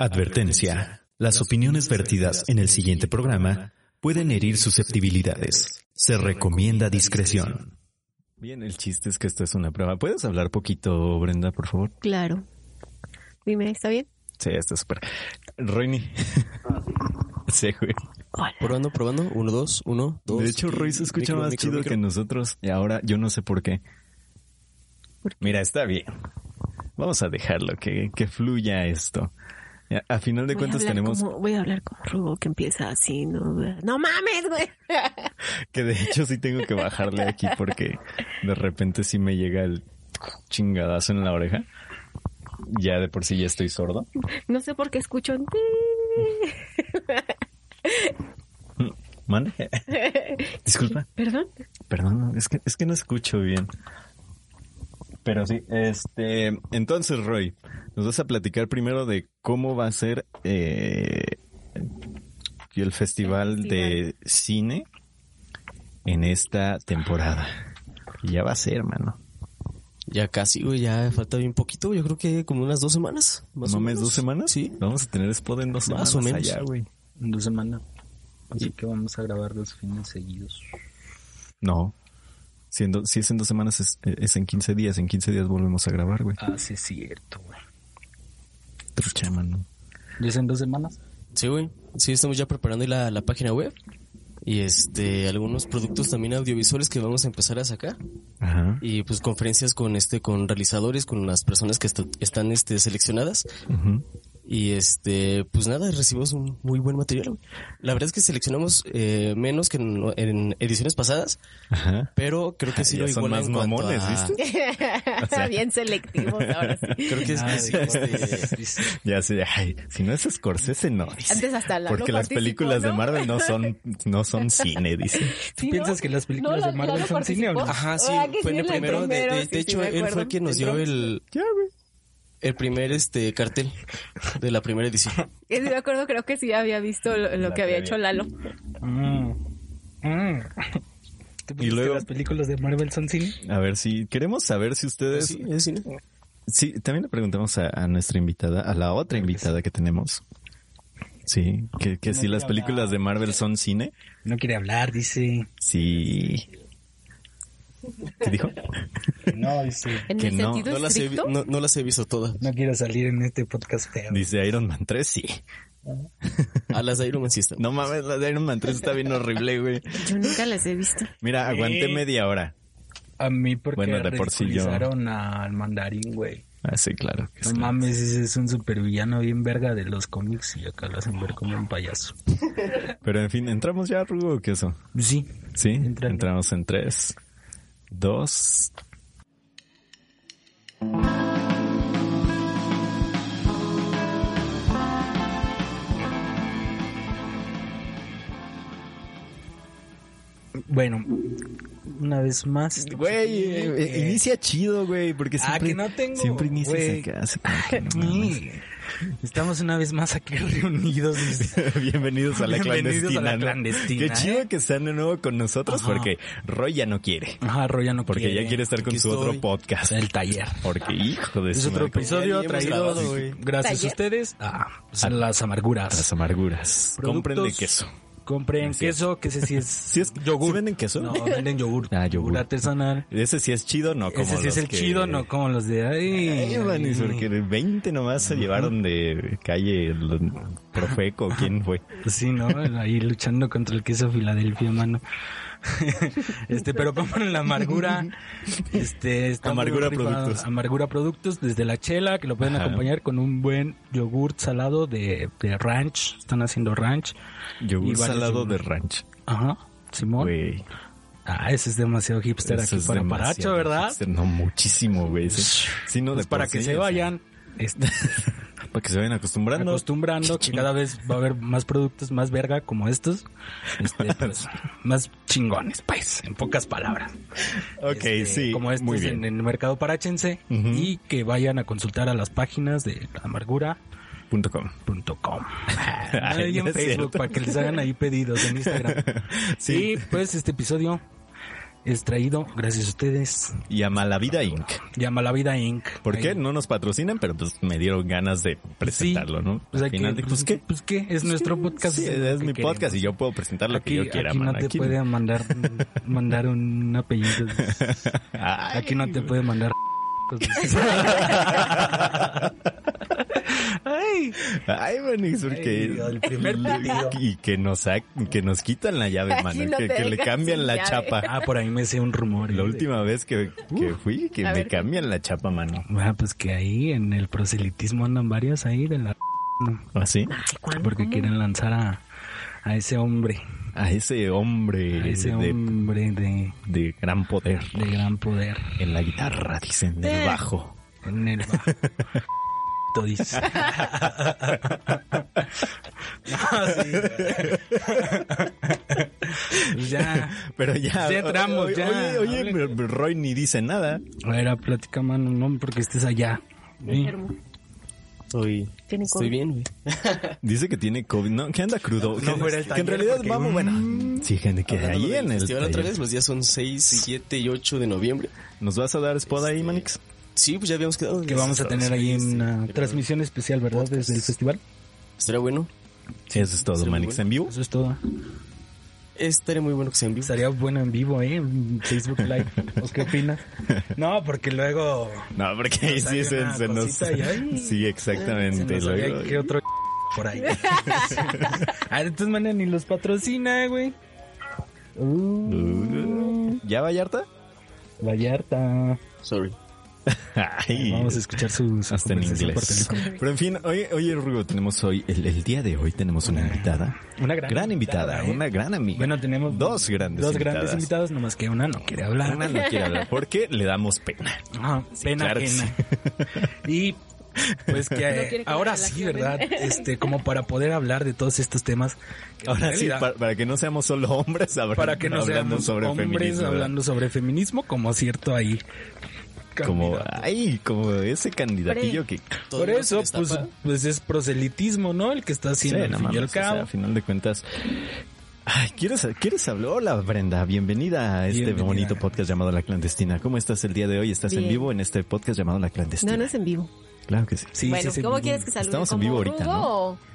Advertencia. Las opiniones vertidas en el siguiente programa pueden herir susceptibilidades. Se recomienda discreción. Bien, el chiste es que esto es una prueba. ¿Puedes hablar poquito, Brenda, por favor? Claro. Dime, ¿está bien? Sí, está súper. Roini. sí, güey. Hola. Probando, probando. Uno, dos, uno, dos. De hecho, Roy se escucha Micro, más micro, chido micro. que nosotros. Y ahora yo no sé por qué. ¿Por qué? Mira, está bien. Vamos a dejarlo, que, que fluya esto. A final de Voy cuentas tenemos como- voy a hablar como Rubo que empieza así, ¿no? No mames, güey. que de hecho sí tengo que bajarle aquí porque de repente sí me llega el chingadazo en la oreja. Ya de por sí ya estoy sordo. No sé por qué escucho. ¿Mande? Disculpa. Perdón. Perdón, es que, es que no escucho bien. Pero sí, este, entonces Roy, nos vas a platicar primero de cómo va a ser eh, el festival El de cine en esta temporada. Y ya va a ser, mano. Ya casi, güey, ya falta bien poquito. Yo creo que como unas dos semanas. Más ¿No o menos. dos semanas? Sí. Vamos a tener spot en dos Más semanas o menos. allá, güey. En dos semanas. Así que vamos a grabar dos fines seguidos. No. Siendo, si es en dos semanas, es, es en 15 días. En 15 días volvemos a grabar, güey. Ah, sí es cierto, güey. Trucha, mano. ¿Ya es en dos semanas? Sí, güey. Sí, estamos ya preparando la, la página web. Y este, algunos productos también audiovisuales que vamos a empezar a sacar. Ajá. Y pues conferencias con este, con realizadores, con las personas que est- están este, seleccionadas. Y este, pues nada, recibimos un muy buen material. güey. La verdad es que seleccionamos eh, menos que en, en ediciones pasadas, Ajá. pero creo que sí Ya lo son iguala más en cuanto mamones, a- ¿viste? Bien selectivos ahora sí. Creo que es, Ah, sí, este, Ya sé, ay, si no es Scorsese, no. dice. Antes hasta Lalo Porque las participó, películas de. Marvel no son, no son cine, dice. ¿Sí, no? ¿Piensas que las películas No, de Marvel son cine o no? participó. Ajá, sí, Ah, fue el primero. De, de- de hecho, él fue que nos dio el, Ya, güey. El primer este cartel de la primera edición. Sí, me acuerdo, creo que sí había visto lo, lo que había hecho Lalo. Mm. Mm. ¿Tú piensas luego- las películas de Marvel son cine? A ver si queremos saber si ustedes. Sí, es cine. Sí, también le preguntamos a, a nuestra invitada, a la otra invitada que tenemos. Sí, que, que si las películas de Marvel son cine. No quiere hablar, dice. Sí. ¿Qué dijo? No, dice. En Que el no, sentido No las, he, vi- estricto. no, no las he visto todas. No quiero salir en este podcast feo. Dice Iron Man 3, sí. A las de Iron Man sí están. No mames, la de Iron Man 3 está bien horrible, güey. Yo nunca las he visto. Mira, aguanté Eh. media hora. A mí porque Bueno, de por sí yo- ridiculizaron al mandarín, güey. Ah, sí, claro. que No sí. mames, ese es un supervillano bien verga de los cómics y acá lo hacen ver como un payaso. Pero en fin, ¿entramos ya, Rugo, o qué eso? Sí. Sí, Entrando. entramos en 3, 2... Bueno, una vez más. Güey, eh, eh, inicia chido, güey, porque Ah, siempre, que no tengo, siempre inicias acá. Estamos una vez más aquí reunidos. Bienvenidos a la Bienvenidos a clandestina. la ¿no? clandestina, Qué chido ¿eh? que están de nuevo con nosotros Ajá. porque Roy ya no quiere. Ajá, Roya no Porque ya quiere estar con Aquí su otro podcast. El taller. Porque, hijo de Es su otro madre, episodio Ya traído grabado, gracias Taller. a ustedes a pues, A- las amarguras. Las amarguras. Productos- Cómprenle queso. Compren es. queso, que ese sí es, ¿Sí es- yogur. sí venden queso? No, venden yogur. Ah, yogur. artesanal. Ese sí es chido, no como ese sí es los el que- chido, no como los de ahí. Ay, manis, porque 20 nomás se llevaron de calle el Profeco, ¿quién fue? Sí, ¿no? Ahí luchando contra el queso Filadelfia, mano. este, pero compren la amargura. Este, Amargura rifado. Productos. Amargura Productos, desde la chela, que lo pueden Ajá. acompañar con un buen yogurt salado de, de ranch. Están haciendo ranch. Yogur Y varios salado de ranch. Ajá, Simón. Ah, ese es demasiado hipster Eso aquí es para demasiado Paracho, ¿verdad? hipster. No, muchísimo, güey. Sí, no, Pues para que sí, se vayan este, Para que se vayan acostumbrando. acostumbrando que cada vez va a haber más productos más verga como estos. Este, pues, más chingones, pues, en pocas palabras. ok, Este, sí. Como estos muy en, bien. en el mercado parachense. Ujú. Y que vayan a consultar a las páginas de amargura.com. Punto com. Ahí no en Facebook cierto. para que les hagan ahí pedidos en Instagram. Sí. Y pues este episodio es traído gracias a ustedes. Y a Malavida Inc. Llama la vida Inc. ¿Por Ahí. qué? No nos patrocinan, pero pues me dieron ganas de presentarlo, ¿no? Pues, Al final, que- de, pues qué. Pues qué, es nuestro podcast. Sí, es que mi queremos. podcast y yo puedo presentar lo aquí, que yo quiera, aquí no te Aquí- puede mandar mandar un apellido. Ay. Aquí no te puede mandar. Ay, Ay, Manix, porque... Ay, el primer y que nos, sac- que nos quitan la llave, mano. no que, le cambian la llave. chapa. ah, por ahí me sé un rumor. La ¿eh? última vez que, que fui, que a me ver. cambian la chapa, mano. Ah, pues que ahí en el proselitismo andan varias ahí de la... ¿Así? Ay, ¿cuándo? Porque ¿Cómo? quieren lanzar a, a ese hombre. A ese hombre A ese de, hombre de, de gran poder de gran poder. en la guitarra, dicen, en el Eh. bajo. En el bajo. Tú dices. No, sí. Pues ya. Pero ya. Ya entramos, oye, ya. Oye, oye. Roy ni dice nada. A ver, platica, mano, no porque estés allá. ¿sí? Enfermo. Estoy, estoy bien, güey. Dice que tiene COVID, ¿no? Que anda crudo. que, fuera el que en realidad porque, vamos, bueno. Sí, gente, que ahí en el. festival otra vez, los días son 6, 7 y 8 de noviembre. ¿Nos vas a dar spot ahí, Manix? Sí, pues ya habíamos quedado. Que vamos a tener ahí una transmisión especial, ¿verdad? Desde el festival. Estaría bueno. Eso es todo, Sí, Manix. bueno. ¿En vivo? Eso es todo. Estaría muy bueno que sea en vivo. Estaría bueno en vivo, ¿eh? En Facebook Live. ¿O qué opinas? No, porque luego... No, porque ahí Nos sí se, se nos. ahí. Sí, Se exactamente. nos había luego- que otro por ahí. A ver, entonces manes ni los patrocina, güey. Uh, ¿Ya Vallarta? Vallarta. Sorry. Ay, Vamos a escuchar su, su hasta en inglés. teléfono. Pero en fin, oye, oye, Rugo, tenemos hoy, el, el día de hoy tenemos una invitada. Una gran invitada, invitada, ¿eh? una gran amiga. Bueno, tenemos dos grandes dos invitadas. grandes invitadas, nomás que una no quiere hablar. Una no quiere hablar porque le damos pena. Ah, pena claro que ajena. Y pues que No eh, que ahora sí. ¿verdad? Este, como para poder hablar de todos estos temas. Ahora sí, para, para que no seamos solo hombres hablando, para que no hablando seamos sobre hombres hablando sobre feminismo, como cierto ahí. Como, ay, como ese candidatillo que... Todo Por eso, pues, pues es proselitismo, ¿no? El que está Sí, haciendo al no fin y al mames, o sea, cabo. a final de cuentas... Ay, ¿quieres, ¿quieres hablar? Hola, Brenda. Bienvenida a este Bienvenida. bonito podcast llamado La Clandestina. ¿Cómo estás el día de hoy? ¿Estás en vivo en este podcast llamado La Clandestina? No, no es en vivo. Claro que sí. Sí, bueno, sí, sí, ¿cómo sí. quieres que salude? Estamos en ¿Como vivo ahorita, Hugo ¿no?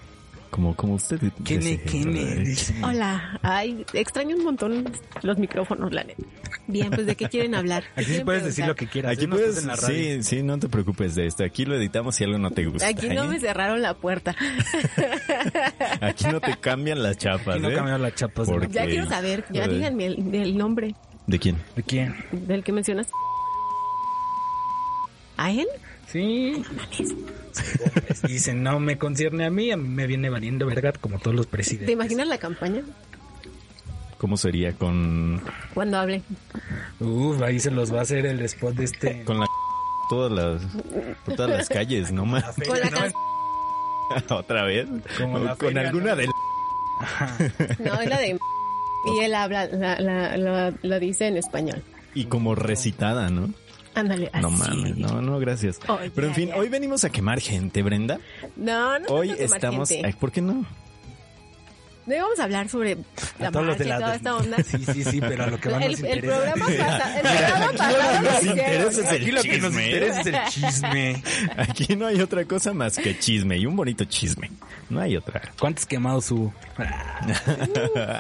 Como, como usted... ¿Quién desee, es? ¿Quién? Hola. Ay, extraño un montón los micrófonos, la neta. Bien, pues ¿de qué quieren hablar? ¿Qué Aquí sí quieren puedes decir preguntar? lo que quieras. Aquí ¿eh? No puedes, en la radio. sí, sí, no te preocupes de esto. Aquí lo editamos si algo no te gusta. Aquí no ¿eh? me cerraron la puerta. Aquí no te cambian las chapas, Aquí no ¿eh? cambiaron las chapas. Porque- ¿no? Ya quiero saber, ya díganme el, el nombre ¿De quién? ¿De quién? del que mencionas. ¿A él? Sí. Dicen, no me concierne a mí, a mí me viene valiendo verga como todos los presidentes. ¿Te imaginas la campaña? ¿Cómo sería con, Cuando hable. Uf, ahí se los va a hacer el spot de este. con la todas las por todas las calles, no más? Con la Otra vez. Como la con feria, alguna ¿no? de No, es la de... Y él habla, la, la, la- lo dice en español. y como recitada, ¿no? Ándale, así. No mames, no, no, gracias. Oh, Pero en fin, ya. hoy venimos a quemar gente, Brenda. No, no Hoy estamos, gente. ay, ¿por qué no? No íbamos a hablar sobre la A todos los marcha de y toda esta onda. Sí, sí, sí, pero a lo que más el, nos el interesa. programa pasa, el programa pasado lo nos hicieron. interesa es el Aquí lo que nos chisme. interesa es el chisme. Aquí no hay otra cosa más que chisme y un bonito chisme. No hay otra. ¿Cuántos quemados hubo?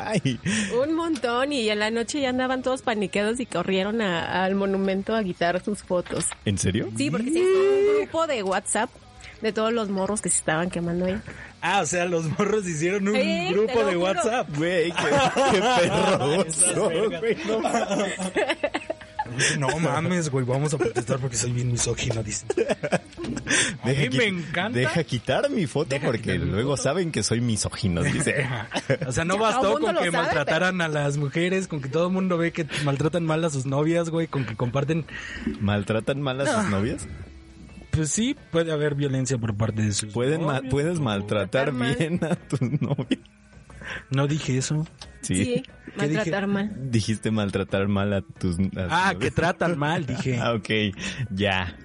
Ay, Un montón y en la noche ya andaban todos paniqueados y corrieron a- al monumento a quitar sus fotos. ¿En serio? Sí, porque se hizo un grupo de WhatsApp de todos los morros que se estaban quemando ahí. Ah, o sea, los morros hicieron un grupo de juro. WhatsApp. Güey, qué, qué perroso, güey, no mames. No mames, güey, vamos a protestar porque soy bien misógino, dicen. A mí me encanta. Deja quitar mi foto Deja porque mi luego saben que soy misógino, dice. O sea, no Ya bastó con que sabe, maltrataran a las mujeres, con que todo el mundo ve que maltratan mal a sus novias, güey, con que comparten... ¿Maltratan mal a sus novias? Pues sí, puede haber violencia por parte de sus ¿Pueden ma- novios. ¿Puedes maltratar Tratar mal. bien a tus novias? No dije eso. Sí. Sí, ¿Qué dije? maltratar mal. Dijiste maltratar mal a tus... a Ah, novias. que tratan mal, dije. Ah, ok, ya.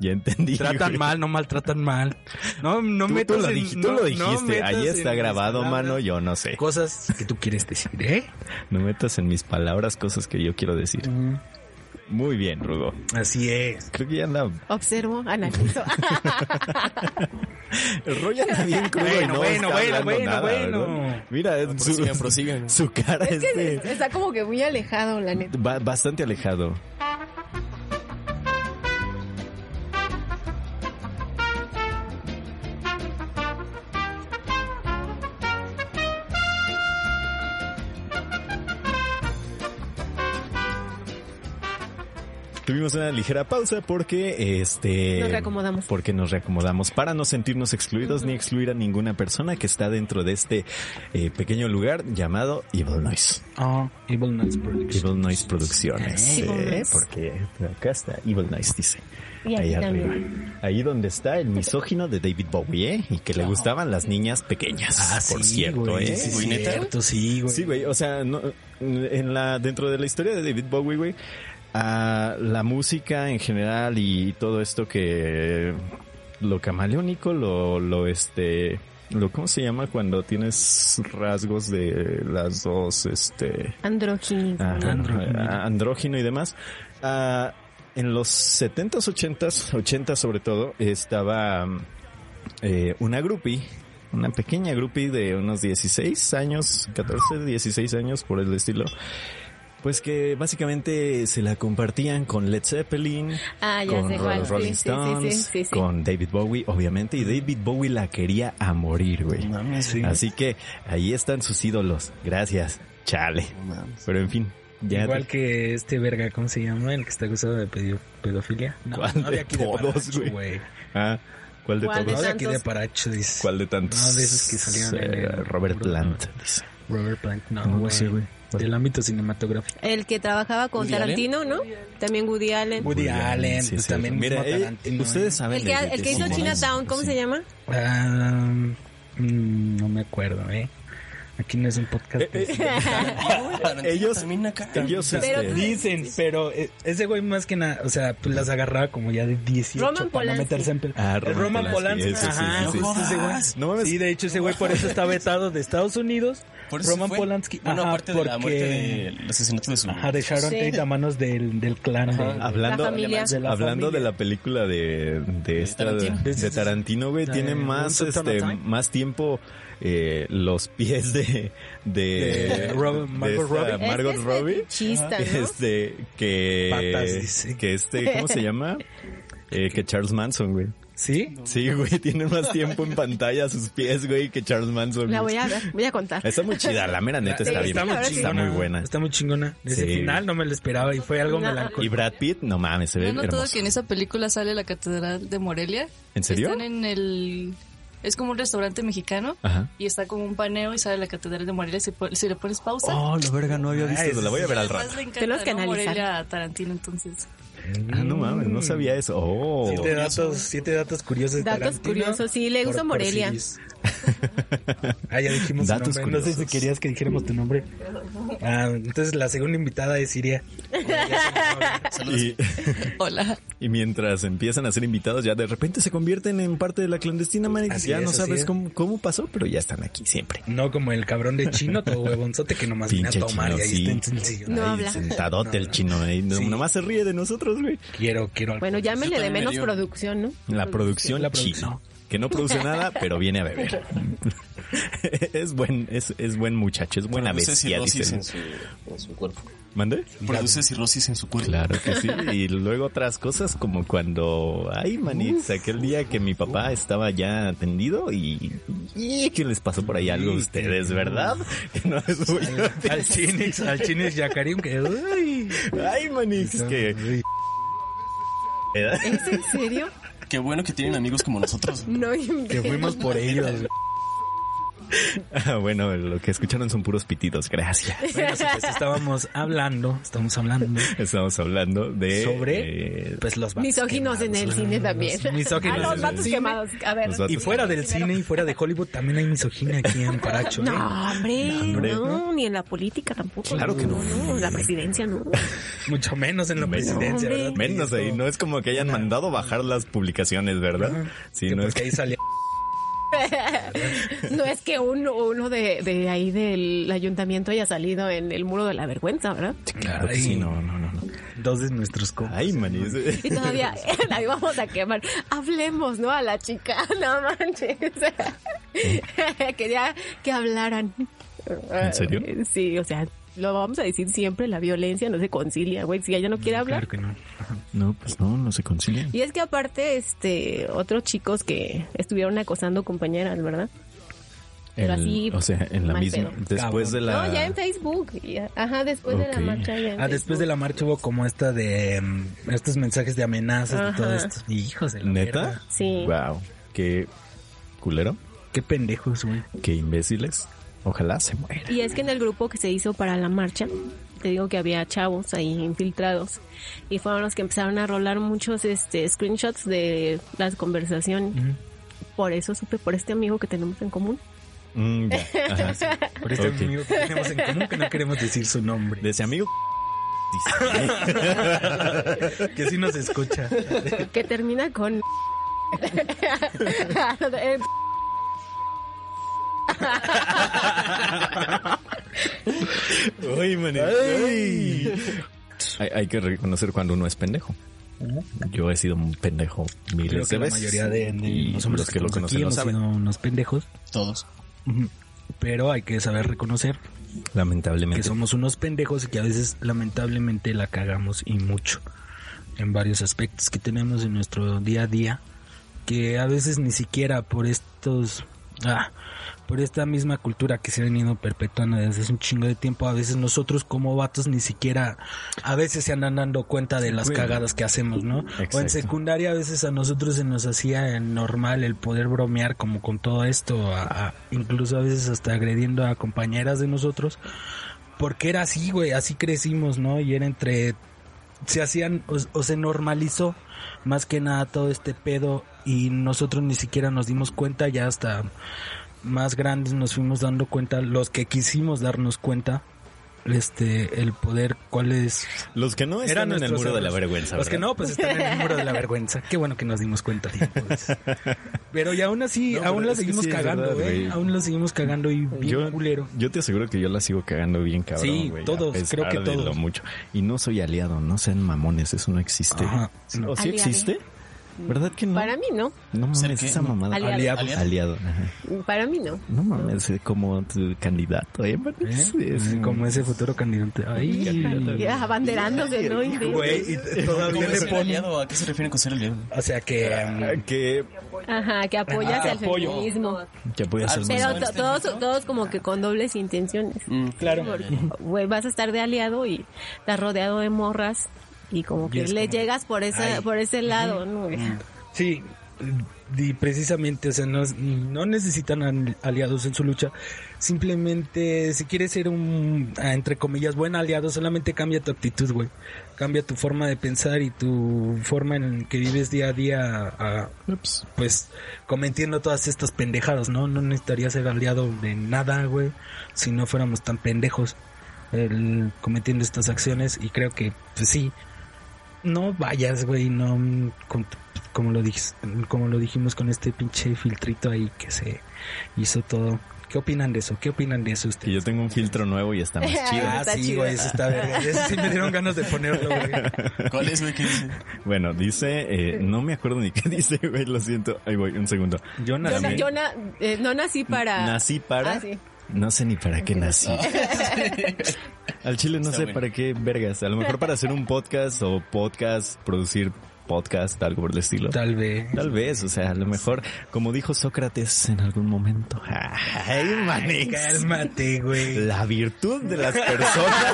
Ya entendí. Tratan güey. mal, no maltratan mal. No, no Tú, metas tú lo, en- tú no- lo no dijiste, metas ahí está grabado, mano, yo no sé. Cosas que tú quieres decir, ¿eh? No metas en mis palabras cosas que yo quiero decir. Muy bien, Rudo. Así es. Creo que ya anda... Observo, analizo. Rollo anda bien crudo y Bueno, no bueno, está bueno, bueno, nada, bueno. ¿verdad? Mira, su, prosigan, prosigan. su cara Es que este... está como que muy alejado, la neta. ba- bastante alejado. Tuvimos una ligera pausa porque este Nos reacomodamos. porque nos reacomodamos para no sentirnos excluidos ni excluir a ninguna persona que está dentro de este eh, pequeño lugar llamado Evil Noise. Oh, Evil Noise Productions. Evil Noise Producciones. Evil eh, Noise. porque acá está Evil Noise, dice. Y Ahí arriba. también. Ahí donde está el misógino de David Bowie, ¿eh? Y que le gustaban las niñas pequeñas. Ah, por sí, cierto, güey, ¿eh? sí, Güey, ¿neta? cierto, sí, güey. Sí, güey. O sea, no, en la, dentro de la historia de David Bowie, güey, ah, la música en general y todo esto que lo camaleónico, lo, lo este, lo, ¿cómo se llama cuando tienes rasgos de las dos, este, Andrógino. ah, andrógino y demás. Ah, en los 70s, 80s, 80 sobre todo, estaba eh, una groupie, una pequeña groupie de unos 16 años, 14, 16 años por el estilo. Pues que básicamente se la compartían con Led Zeppelin, Ah, ya con sé Rolling sí, sí, Stones, sí, sí, sí. con David Bowie, obviamente, y David Bowie la quería a morir, güey. Mames, Sí. Así que ahí están sus ídolos. Gracias. Chale. mames. Pero en fin, ya Igual que este verga, ¿cómo se llama? El que está acusado de pedio- pedofilia. No, ¿Cuál no de todos, güey? Ah, ¿cuál de ¿Cuál de No todos? de aquí de tantos? Paracho, dice. ¿Cuál de tantos? No, de esos que salieron en Eh, el- Robert Plant. dice. Robert Plant, no, No, no güey. sé, güey. Del ámbito cinematográfico. El que trabajaba con Woody Tarantino, ¿no? También Woody Allen. Woody Allen, Sí, pues sí. también Mira, eh, Tarantino, ustedes ¿eh? saben El que, el hizo sí, Chinatown, ¿cómo sí. se llama? Ah, mm, no me acuerdo, ¿eh? Aquí no es un podcast. Eh, de- Tarantino ellos- también acá. ellos, Pero- este, Dicen, pero eh, ese güey más que nada, o sea, pues las agarraba como ya de 18 Roman para no meterse en... Ah, El Roman Roman Polanski, Polanski. eso sí, Ajá, sí, sí. justo ese güey. No mames. Sí, de hecho ese güey por eso está vetado de Estados Unidos. Por eso Roman fue. Polanski. Bueno, Ajá, aparte de la porque- asesinato de su... Ajá, de Sharon Sí. Tate a manos del, del clan de... Hablando, La familia. de la hablando de la película de, de esta Tarantino. de Tarantino, güey, tiene de más este más tiempo eh, los pies de de, De Rob- Margot Robbie. Margot Robbie ¿no? este que Patas, dice. que este ¿cómo se llama? Eh, que Charles Manson, güey. ¿Sí? Sí, güey, tiene más tiempo en pantalla sus pies, güey, que Charles Manson. La voy a ver, voy a contar. Está muy chida, la mera neta está Sí, bien. está muy Está, chingona, muy buena. Está muy chingona. Ese Sí. final no me lo esperaba y fue algo No. Y melancólico. Brad Pitt, no mames, se ve ¿No hermoso. que en esa película sale la catedral de Morelia? ¿En serio? Están en el... Es como un restaurante mexicano Ajá. y está como un paneo y sale la catedral de Morelia. Si, si le pones pausa... Oh, la verga, no había visto eso. La voy a ver al rato. Tenemos que ¿no? analizar. Morelia a Tarantino, entonces... Ah, no mames, no sabía eso. Oh. Siete datos, siete datos curiosos. Datos Tarantino curiosos, sí, le gusta Morelia. Ah, ya dijimos Datos nombre. No sé si curiosos. querías que dijéramos tu nombre. Ah, entonces la segunda invitada es Siria. Y, Hola. y mientras empiezan a ser invitados, ya de repente se convierten en parte de la clandestina, man. Así Ya es, no sabes es. cómo, cómo pasó, pero ya están aquí siempre. No como el cabrón de chino, todo huevonzote que nomás viene a Pinche tomar chino, y ahí sí. está en. No Ahí habla. Sentadote el chino, ahí, Sí. nomás se ríe de nosotros, güey. Quiero, quiero algo. Bueno, llámele de me menos producción, ¿no? La producción La chino. producción. Que no produce nada, pero viene a beber. es buen, es, es buen muchacho, es buena Produce bestia, cirrosis dicen. en su, en su cuerpo. ¿Mande? Produce cirrosis en su cuerpo. Claro que sí. Y luego otras cosas como cuando, ay, manix, aquel día que mi papá estaba ya atendido y, y que les pasó por ahí algo a ustedes, ¿verdad? Que no les voy a Al Chinix, al Chinix Yacarim que... Uy, Ay, manix, que... ¿Es en serio? Qué bueno que tienen amigos como nosotros. No que fuimos por ellos. Bueno, lo que escucharon son puros pitidos, gracias. Bueno, pues estábamos hablando, estamos hablando Estamos hablando de... sobre eh, pues los vatos Misóginos en el cine también. Misóginos Ah, los vatos quemados. A ver. Los vatos Y fuera del cine y fuera de Hollywood también hay misoginia aquí en Paracho. ¿eh? No, hombre, no, ni en la política tampoco. Claro que no. la presidencia no. Mucho menos en la Menos. presidencia. ¿verdad? Menos ahí, no es como que hayan mandado bajar las publicaciones, ¿verdad? Sí, Que no es porque ahí salía No es que uno, uno de, de ahí del ayuntamiento haya salido en el muro de la vergüenza, ¿verdad? Claro que sí, no, no, no. no. dos de nuestros compas. Ay, manis. Y todavía ahí vamos a quemar. Hablemos, ¿no? A la chica, no manches. Quería que hablaran. ¿En serio? Sí, o sea, lo vamos a decir siempre, la violencia no se concilia, güey. Si ella no quiere hablar, Claro que no. No, pues no, no se concilian. Y es que aparte, este, otros chicos que estuvieron acosando compañeras, ¿verdad? Pero El- así, o sea, en la misma, pedo. después de la... No, ya en Facebook. ya. Ajá, después de la marcha. Ya en Ah, después de la marcha hubo como esta de mm, estos mensajes de amenazas y todo esto. Hijos de la ¿Neta? Sí. Wow, qué culero, Qué pendejos, güey. qué imbéciles. Ojalá se muera. Y es que en el grupo que se hizo para la marcha, te digo que había chavos ahí infiltrados y fueron los que empezaron a rolar muchos este screenshots de las conversaciones. Por eso supe por este amigo que tenemos en común. Mm, ya, ajá, sí. Por este Ok. amigo que tenemos en común que no queremos decir su nombre. De ese amigo. que sí nos escucha. Que termina con... Ay. Ay. Hay, hay que reconocer cuando uno es pendejo. Yo he sido un pendejo Creo miles que de la veces. mayoría de, de y los hombres los que lo conocen aquí lo hemos saben. sido unos pendejos. Todos. Pero hay que saber reconocer que Lamentablemente. somos unos pendejos y que a veces lamentablemente la cagamos y mucho en varios aspectos que tenemos en nuestro día a día que a veces ni siquiera por estos ah, por esta misma cultura que se ha venido perpetuando desde hace un chingo de tiempo a veces nosotros como vatos ni siquiera a veces se andan dando cuenta de las cagadas que hacemos no o en Exacto. secundaria a veces a nosotros se nos hacía normal el poder bromear como con todo esto a- a- incluso a veces hasta agrediendo a compañeras de nosotros porque era así, güey, así crecimos, ¿no? Y era entre se hacían o, o se normalizó más que nada todo este pedo y nosotros ni siquiera nos dimos cuenta ya hasta más grandes nos fuimos dando cuenta los que quisimos darnos cuenta este el poder cuál es Los que no están en el muro de la vergüenza. Los que no, pues están en el muro de la vergüenza. Qué bueno que nos dimos cuenta pues. Pero y aún así, No, aún la seguimos sí, cagando, verdad, güey. güey. Aún la seguimos cagando y bien Yo, culero. yo te aseguro que yo la sigo cagando bien cabrón, Sí, güey, todos, pesar creo que todos. mucho. Y no soy aliado, no sean mamones, eso no existe. Ajá, ¿O sí Aliado. existe? ¿Verdad que no? Para mí no. No mames, esa mamada. Aliado. Aliado, ajá. Para mí no. No mames, eh, como tu candidato, ¿eh? ¿Eh? Es- Como ese futuro candidato. Ay, Ya, abanderándose, ¿no? Güey, y todavía ¿Cómo le ponen. aliado? ¿A qué se refieren con ser aliado? O sea que. Um, que, Ajá, que apoyas Ah, el apoyo. feminismo. que apoyas el Pero Pues, to- todos, todos como que con dobles intenciones. claro. Porque, güey, vas a estar de aliado y estás rodeado de morras y como que le como, llegas por esa, ay. por ese lado, ¿no? Sí, y precisamente, o sea, no, no necesitan al- aliados en su lucha. Simplemente, si quieres ser un, ah, entre comillas, buen aliado, solamente cambia tu actitud, güey. Cambia tu forma de pensar y tu forma en que vives día a día, a- pues, cometiendo todas estas pendejadas, ¿no? No necesitaría ser aliado de nada, güey, si no fuéramos tan pendejos el, cometiendo estas acciones. Y creo que, pues sí, no vayas, güey, no con- como lo dijis- como lo dijimos con este pinche filtrito ahí que se hizo todo. ¿Qué opinan de eso? ¿Qué opinan de eso Que ustedes? yo tengo un filtro nuevo y está más chido. Ah, Está sí, güey, eso está verga. Eso sí me dieron ganas de ponerlo, güey. ¿Cuál es, güey? ¿Qué dice? Bueno, dice, eh, no me acuerdo ni qué dice, güey, lo siento. Ahí voy, un segundo. Yo Yo, nací. na- yo na- eh, no nací para... Nací para... Ah, sí. No sé ni para qué nací. Al chile no Está sé bueno. para qué vergas. A lo mejor para hacer un podcast o podcast, producir podcast, algo por el estilo. Tal vez. Tal vez, o sea, a lo mejor, como dijo Sócrates en algún momento. Ay, Manix. Cálmate, güey. La virtud de las personas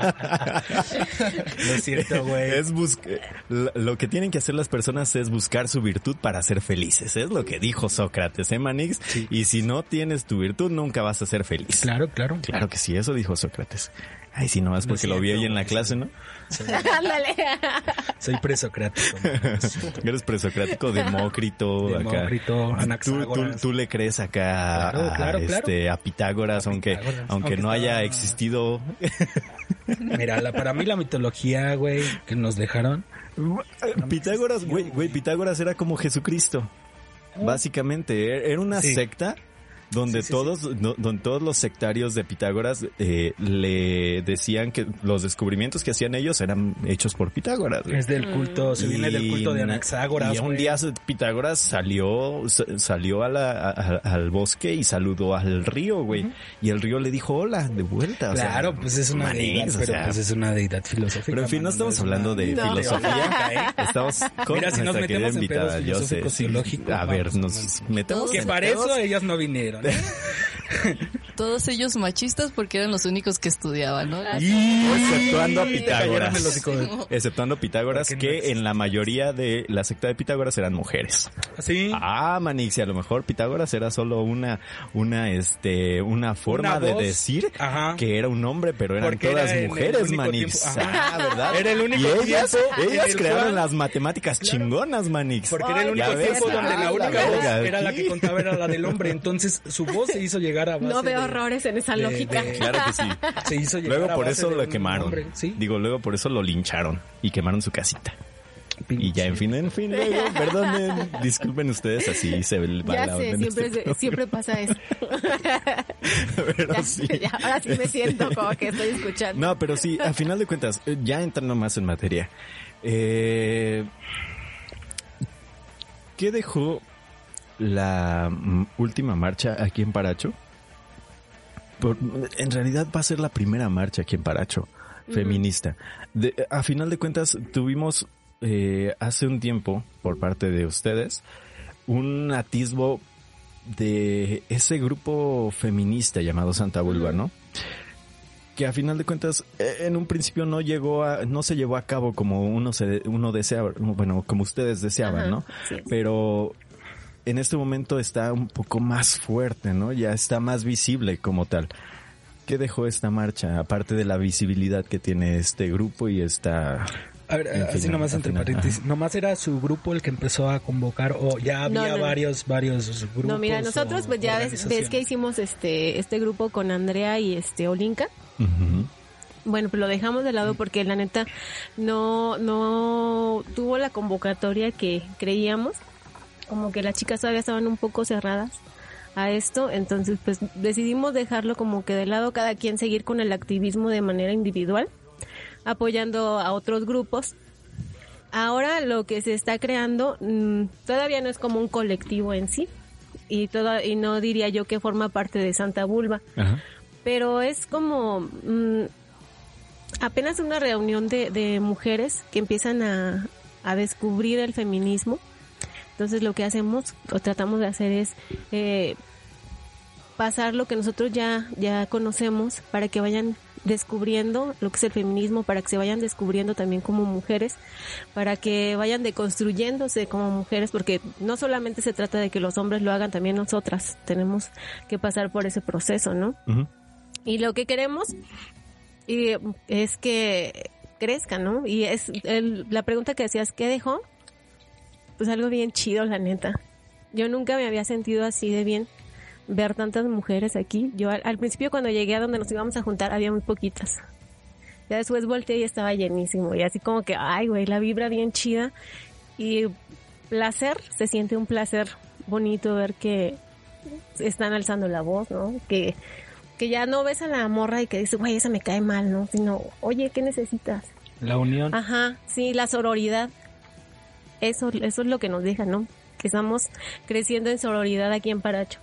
Lo siento, güey. es buscar lo que tienen que hacer las personas es buscar su virtud para ser felices. Es lo que dijo Sócrates, ¿eh, Manix? Y si no tienes tu virtud, nunca vas a ser feliz. Claro, claro. Claro que sí, eso dijo Sócrates. Ay, sí, nomás porque lo vi ahí en la clase, ¿no? Ándale. Soy presocrático. Eres presocrático, demócrito, Demócrito, acá. Tú, tú, Anaxágoras. tú le crees acá a, Claro, claro, claro. este a Pitágoras, aunque Pitágoras. aunque Aunque no haya existido. Mira, la, para mí la mitología, güey, que nos dejaron. Pitágoras, güey, güey, Pitágoras era como Jesucristo. Básicamente, e- era una Sí. secta donde Sí, sí, todos no- donde todos los sectarios de Pitágoras eh, le decían que los descubrimientos que hacían ellos eran hechos por Pitágoras. güey. Es del culto, se viene del culto de na- Anaxágoras. Y un día Pitágoras salió, sa- salió a la- a- al bosque y saludó al río, güey. Y el río le dijo hola de vuelta. o sea, Claro, pues es una manix, deidad, o pero sea, pues es una deidad filosófica. pero en fin, no estamos es hablando de No. filosofía. Estamos con Mira, si nos metemos en invitada. Yo sé. sí. A ver, nos metemos Que para eso ellas no vinieron. ¿Eh? Todos ellos machistas porque eran los únicos que estudiaban, ¿no? Exceptuando a Pitágoras. Exceptuando a Pitágoras, que en la mayoría de la secta de Pitágoras eran mujeres. Sí. Ah, Manix, y a lo mejor Pitágoras era solo una, una, este, una forma Una de decir Ajá. que era un hombre, pero eran Porque todas era mujeres, Manix. Ah, ¿verdad? Era el único y ellas, tiempo ellas el crearon cual- las matemáticas chingonas, Manix. Porque era el único ves, tiempo donde ah, la única voz era la que contaba era la del hombre. Entonces su voz se hizo llegar a base No veo de- errores en esa de- lógica. de- Claro que sí. Se hizo llegar Luego a por base eso lo quemaron. hombre, Sí. Digo, luego por eso lo lincharon y quemaron su casita. Y ya, en fin, en fin, luego, perdonen, disculpen ustedes, así se va Ya la sé, onda en siempre, este pasa eso. Pero Ya, sí. ya, ahora sí me siento como que estoy escuchando. No, pero sí, a final de cuentas, eh, ya entrando más en materia, eh, ¿qué dejó la mm, última marcha aquí en Paracho? Por- en realidad va a ser la primera marcha aquí en Paracho, feminista. De- a final de cuentas, tuvimos eh, hace un tiempo, por parte de ustedes, un atisbo de ese grupo feminista llamado Santa Vulva, ¿no? que a final de cuentas eh, en un principio no llegó a no se llevó a cabo como uno se uno deseaba bueno como ustedes deseaban Ajá, no sí. pero en este momento está un poco más fuerte no ya está más visible como tal qué dejó esta marcha aparte de la visibilidad que tiene este grupo y esta A ver, así final, nomás entre final, paréntesis. Nomás era su grupo el que empezó a convocar o ya había No, no, no. varios, varios grupos. No, mira, nosotros pues ya ves, ves que hicimos este este grupo con Andrea y este Olinka. Bueno, pues lo dejamos de lado porque la neta no no tuvo la convocatoria que creíamos. Como que las chicas todavía estaban un poco cerradas a esto, entonces pues decidimos dejarlo como que de lado cada quien seguir con el activismo de manera individual, apoyando a otros grupos. Ahora lo que se está creando mm, todavía no es como un colectivo en sí y toda, y no diría yo que forma parte de Santa Ajá. pero es como mm, apenas una reunión de, de mujeres que empiezan a, a descubrir el feminismo. Entonces lo que hacemos o tratamos de hacer es eh, pasar lo que nosotros ya, ya conocemos para que vayan descubriendo lo que es el feminismo, para que se vayan descubriendo también como mujeres, para que vayan deconstruyéndose como mujeres, porque no solamente se trata de que los hombres lo hagan, también nosotras tenemos que pasar por ese proceso, ¿no? Y lo que queremos y, es que crezca, ¿no? Y es el- la pregunta que decías, ¿qué dejó? Pues algo bien chido, la neta. Yo nunca me había sentido así de bien ver tantas mujeres aquí. Yo al, al principio cuando llegué a donde nos íbamos a juntar había muy poquitas. Ya después volteé y estaba llenísimo. Y así como que, ay, güey, la vibra bien chida. Y placer, se siente un placer bonito ver que están alzando la voz, ¿no? Que, que ya no ves a la morra y que dices, güey, esa me cae mal, ¿no? Sino, oye, ¿qué necesitas? La unión. Ajá, sí, la sororidad. Eso, eso es lo que nos deja, ¿no? Que estamos creciendo en sororidad aquí en Paracho.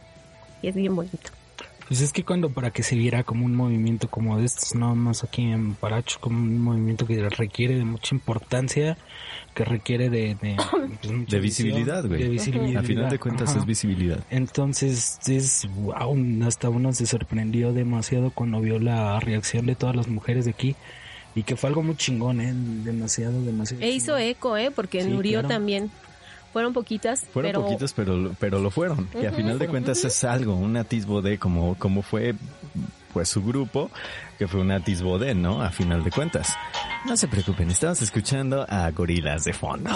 Y es bien bonito. Pues es que cuando para que se viera como un movimiento como de estos, no más aquí en Paracho, como un movimiento que requiere de mucha importancia, que requiere de... De, pues, De visibilidad, güey. De visibilidad. A final de cuentas Ajá. es visibilidad. Entonces, es wow, hasta uno se sorprendió demasiado cuando vio la reacción de todas las mujeres de aquí y que fue algo muy chingón, ¿eh? Demasiado, demasiado. E hizo chingón. eco, ¿eh? Porque Sí, murió claro. también. Fueron poquitas, Fueron pero poquitos, pero, pero lo fueron. Y a final de cuentas es algo, un atisbo de como, como fue pues su grupo, que fue un atisbo de, ¿no? A final de cuentas. No se preocupen, estamos escuchando a gorilas de fondo.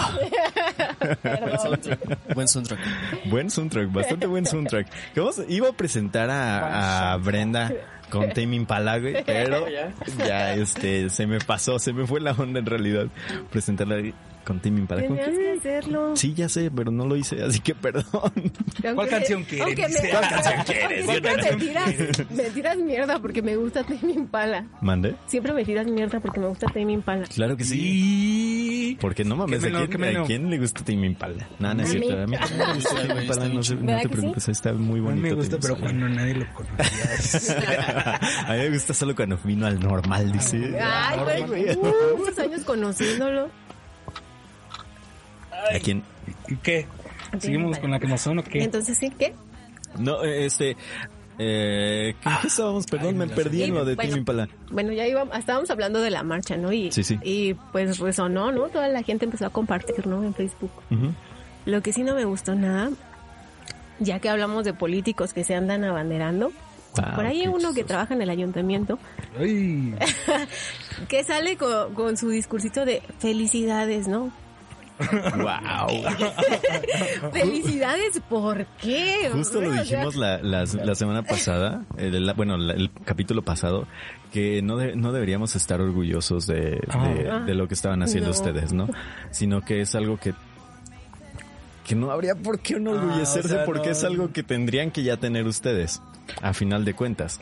Buen soundtrack. Buen soundtrack, bastante buen soundtrack. Que vamos- iba a presentar a, a Brenda con Tame Impala, güey, pero ya. este se me pasó, se me fue la onda en realidad presentarla con Tame Impala. ¿Con tenías qué? que hacerlo. Sí, ya sé, pero no lo hice, así que perdón. Aunque- canción quieres? aunque me- ¿cuál canción quieres? ¿Cuál siempre me tiras, me tiras mierda porque me gusta Tame Impala. ¿Mande? Siempre me tiras mierda porque me gusta Tame Impala. Claro que sí. Sí. Porque no mames, ¿a quién. ¿a quién le gusta Tame Impala? No, no es cierto. A mí también me gusta Tame Impala, no, se- no ¿Verdad te que sí? preocupes, está muy A mí bonito. me gusta, pero Impala. cuando nadie lo conocía. A mí me gusta solo cuando vino al normal, dice. Ay, güey, uh, muchos años conociéndolo. ¿A quién? ¿Y qué? ¿Seguimos con la quemazón o qué? Entonces, ¿sí? ¿Qué? No, eh, este... Eh, ¿qué qué estábamos? Perdón, me perdí en lo de Bueno. Impala. Bueno, ya íbamos, estábamos hablando de la marcha, ¿no? Y, Sí, sí. y pues resonó, ¿no? Toda la gente empezó a compartir, ¿no? En Facebook. Lo que sí no me gustó nada, ya que hablamos de políticos que se andan abanderando, Ah, por ahí hay uno que trabaja en el ayuntamiento Ay, que sale con, con su discursito de felicidades, ¿no? Wow. Felicidades, ¿por qué? Justo lo O sea, dijimos la, la, la semana pasada, el- la- bueno, la- el capítulo pasado, que no, de- no deberíamos estar orgullosos de, de, Ah. de lo que estaban haciendo No. ustedes, ¿no? Sino que es algo que que no habría por qué enorgullecerse Ah, o sea, porque no. es algo que tendrían que ya tener ustedes, a final de cuentas.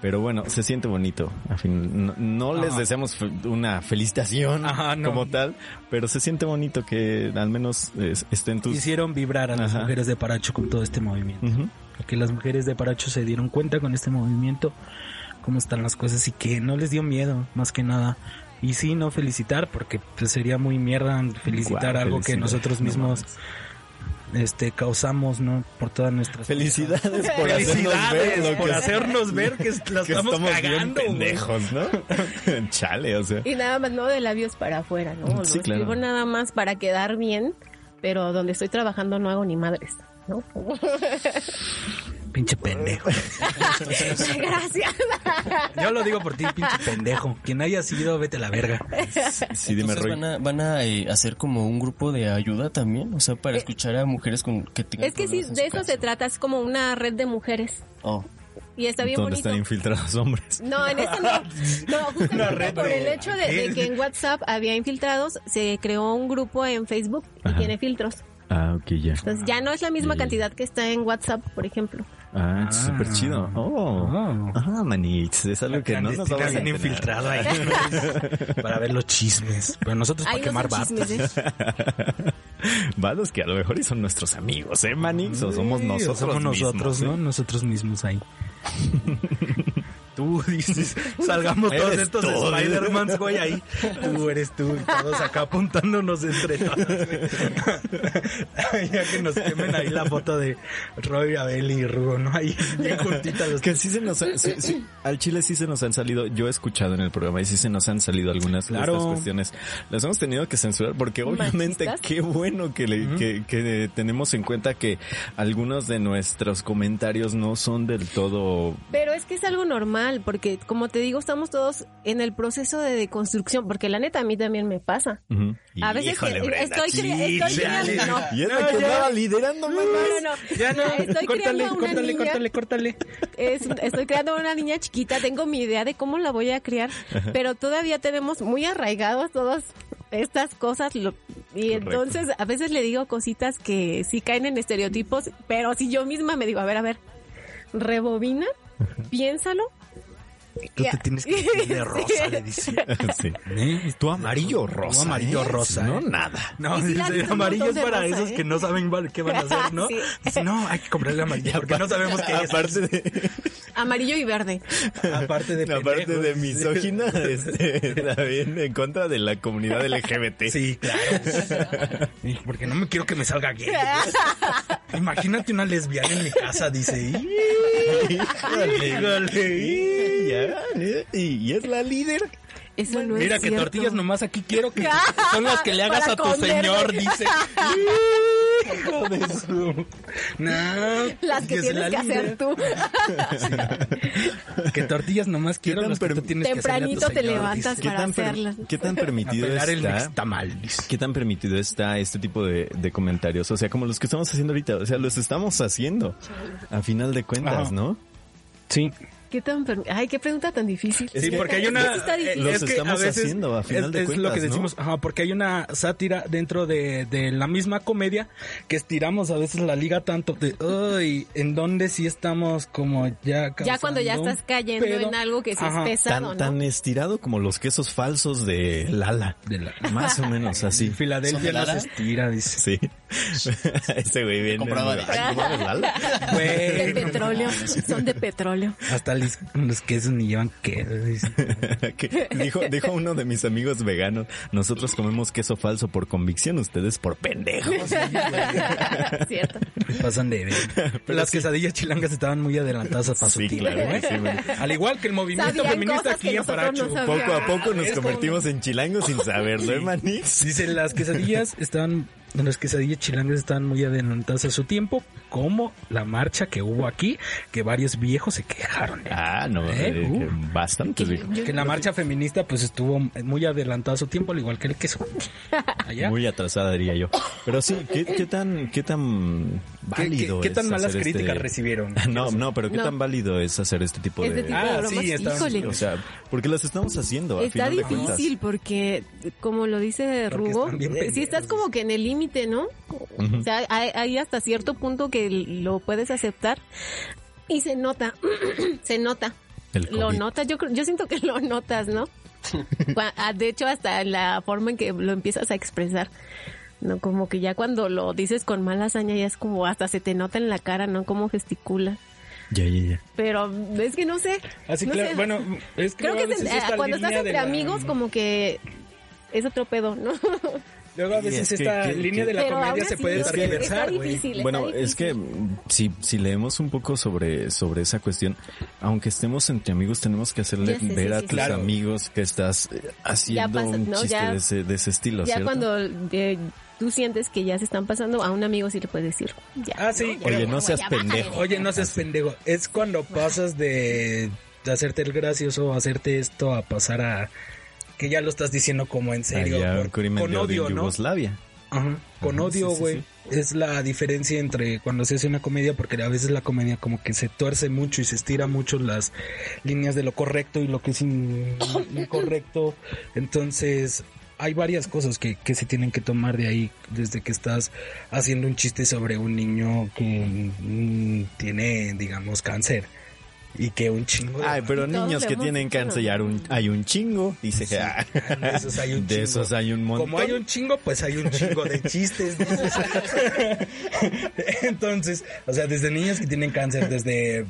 Pero bueno, se siente bonito. A fin, no, no les deseamos una felicitación Ajá, no. como tal, pero se siente bonito que al menos estén tus... hicieron vibrar a las Ajá. mujeres de Paracho con todo este movimiento. Que las mujeres de Paracho se dieron cuenta con este movimiento, cómo están las cosas y que no les dio miedo, más que nada. Y sí, no felicitar, porque pues, sería muy mierda felicitar algo que nosotros No mismos. Este causamos, ¿no? Por todas nuestras Felicidades por hacernos ver lo por que hacernos ver que la que estamos, cagando. pendejos, ¿no? Chale, o sea. Y nada más, no de labios para afuera, ¿no? Lo Sí, claro. escribo nada más para quedar bien, pero donde estoy trabajando no hago ni madres, ¿no? Pinche pendejo. Gracias. Yo lo digo por ti, pinche pendejo. Quien haya sido, vete a la verga. Sí, dime, Roy. van a, van a eh, hacer como un grupo de ayuda también, o sea, para escuchar a mujeres con que tengan Es que sí, de eso se trata, es como una red de mujeres. Oh, Y está bien ¿Dónde bonito. están infiltrados hombres? No, en este no. No, justamente por el hecho de, de que en WhatsApp había infiltrados, se creó un grupo en Facebook y Ajá. tiene filtros. Ah, ok, ya. Entonces ya no es la misma cantidad que está en WhatsApp, por ejemplo. Ah, súper chido. Oh. Oh. Ah, manix. Es algo que no nos enterar. infiltrado ahí. para ver los chismes. Pero nosotros para no quemar son vatos. ¿eh? Vados que a lo mejor son nuestros amigos, ¿eh, manix? O somos Sí, o nosotros somos nosotros, mismos, ¿no? ¿eh? Nosotros mismos ahí. Tú dices, salgamos todos estos tú, Spider-Mans, güey, ahí. Tú eres tú, y todos acá apuntándonos entre todos, güey. ya que nos quemen ahí la foto de Roy, Abel y Rugo, ¿no? Ahí bien juntitas los Que sí se nos ha- sí, sí, al Chile sí se nos han salido, yo he escuchado en el programa y sí se nos han salido algunas de Claro. estas cuestiones. Las hemos tenido que censurar porque obviamente ¿Machistas? qué bueno que, le, que, que tenemos en cuenta que algunos de nuestros comentarios no son del todo... Pero es que es algo normal, porque como te digo, estamos todos en el proceso de deconstrucción, porque la neta a mí también me pasa. A veces Híjole, que- Brenda, estoy, sí, crea- estoy chale. creando, no, Y es la No, que ya. liderando, no, mamá. no, no. Ya no, estoy córtale, creando una córtale, niña, córtale, córtale. es- estoy creando una niña chiquita, tengo mi idea de cómo la voy a criar, pero todavía tenemos muy arraigados todas estas cosas lo- y Correcto. entonces a veces le digo cositas que sí caen en estereotipos, pero si yo misma me digo, a ver, a ver, rebobina, piénsalo. Tú te tienes que vestir de rosa, le dice. Sí. ¿Eh? Tú amarillo o rosa. Tú amarillo ¿eh? rosa, No, ¿eh? nada. No, Y sí la dice, amarillo es para rosa, esos ¿eh? que no saben qué van a hacer, ¿no? Sí. Dice, no, hay que comprarle amarillo porque no sabemos qué es. Aparte de... Amarillo y verde. Aparte de Aparte de misógina, este, también en contra de la comunidad LGBT. Sí, claro. Porque no me quiero que me salga gay. Imagínate una lesbiana en mi casa, dice. Híjole. Y, ya, y, y es la líder. Eso no Mira es que cierto. tortillas nomás aquí quiero que son las que le hagas Para a tu señor, dice. Hijo de su- No, Las que es tienes la que hacer tú. Que tortillas nomás quiero las que tú tienes que hacerle a tu Tempranito te señor, levantas dice. ¿Qué para hacerlas. ¿Qué tan A permitido está? nixtamal, dice. ¿Qué tan permitido está este tipo de, de comentarios? O sea, como los que estamos haciendo ahorita. O sea, los estamos haciendo. A final de cuentas, Ajá. ¿no? Sí. ¿Qué tan Ay, qué pregunta tan difícil. Sí, que- porque hay una... está difícil. Los es que estamos a veces haciendo, a final es, de es lo que ¿no? decimos, ajá, porque hay una sátira dentro de, de la misma comedia que estiramos a veces la liga tanto de, ay, en donde sí estamos como ya Ya cuando ya estás cayendo pedo. en algo que sí Ajá. es pesado, Tan, ¿no? tan estirado como los quesos falsos de Lala. De la- Más o menos así. En Filadelfia ¿Son de Lara? estira, dice. Sí. Ese güey viene. Compraba de- Ay, ¿compraba de Lala? De Güey, petróleo. Son de petróleo. hasta los, los quesos ni llevan queso. dijo, dijo uno de mis amigos veganos, nosotros comemos queso falso por convicción, ustedes por pendejos. Cierto. Pasan de ver. Las quesadillas chilangas estaban muy adelantadas para su Sí, claro, ¿eh? sí, bueno. Al igual que el movimiento Sabían feminista aquí en Paracho. no. Poco a poco nos Es como- convertimos en chilangos sin saberlo, ¿eh, Manix? Dice, las quesadillas estaban, las quesadillas chilangas estaban muy adelantadas a su tiempo, como la marcha que hubo aquí, que varios viejos se quejaron. de- Ah, no, ¿Eh? eh, Uh. que bastante. Que- yo- Que la marcha feminista pues estuvo muy adelantada a su tiempo, al igual que el queso. Allá. Muy atrasada, diría yo. Pero sí, ¿qué, qué tan, qué tan ¿Qué, válido qué- qué tan es malas hacer este- críticas recibieron? No, no, pero ¿qué No. tan válido es hacer este tipo Este de... tipo Ah, de sí, está- híjole. O sea, porque las estamos haciendo, a Está final de cuentas. difícil porque, como lo dice Rugo, eh, sí estás como que en el límite, ¿no? O sea, hay, hay hasta cierto punto que lo puedes aceptar y se nota, se nota. Lo notas, yo creo- yo siento que lo notas, ¿no? Ah, De hecho, hasta la forma en que lo empiezas a expresar. No, como que ya cuando lo dices con mala hazaña ya es como hasta se te nota en la cara, ¿no? Como gesticula. Ya, ya, ya. Pero es que no sé. Así, no Ah, claro, sé. bueno, es que Creo luego que a veces es- esta cuando estás entre la- amigos como que es otro pedo, ¿no? Luego a veces es que- esta que- línea que- de la comedia se puede es que tergiversar, güey. Bueno, es que si, si leemos un poco sobre, sobre esa cuestión, aunque estemos entre amigos, tenemos que hacerle sé, ver sí, a sí, tus. Claro. amigos que estás eh, haciendo pasa, un ¿no? chiste Ya- de, ese, de ese estilo, Ya ¿cierto? cuando eh, tú sientes que ya se están pasando, a un amigo sí le puedes decir. Ya. Ah, sí. Oye, creo. no seas pendejo. Oye, no seas pendejo. Es cuando pasas de, de hacerte el gracioso, hacerte esto, a pasar a que ya lo estás diciendo como en serio, Allá por- con odio en ¿no? Yugoslavia. Ajá, Con Ajá, odio, sí, sí, güey. sí. Es la diferencia entre cuando se hace una comedia, porque a veces la comedia como que se tuerce mucho y se estira mucho las líneas de lo correcto y lo que es in- incorrecto. Entonces, hay varias cosas que, que se tienen que tomar de ahí, desde que estás haciendo un chiste sobre un niño que mm, tiene, digamos, cáncer. Y que un chingo de... Ay, pero niños que tienen dicho, cáncer un, hay un chingo, dice que ah, De esos hay un de chingo. esos hay un montón. Como hay un chingo, pues hay un chingo de chistes. dices. Entonces, o sea, desde niños que tienen cáncer, desde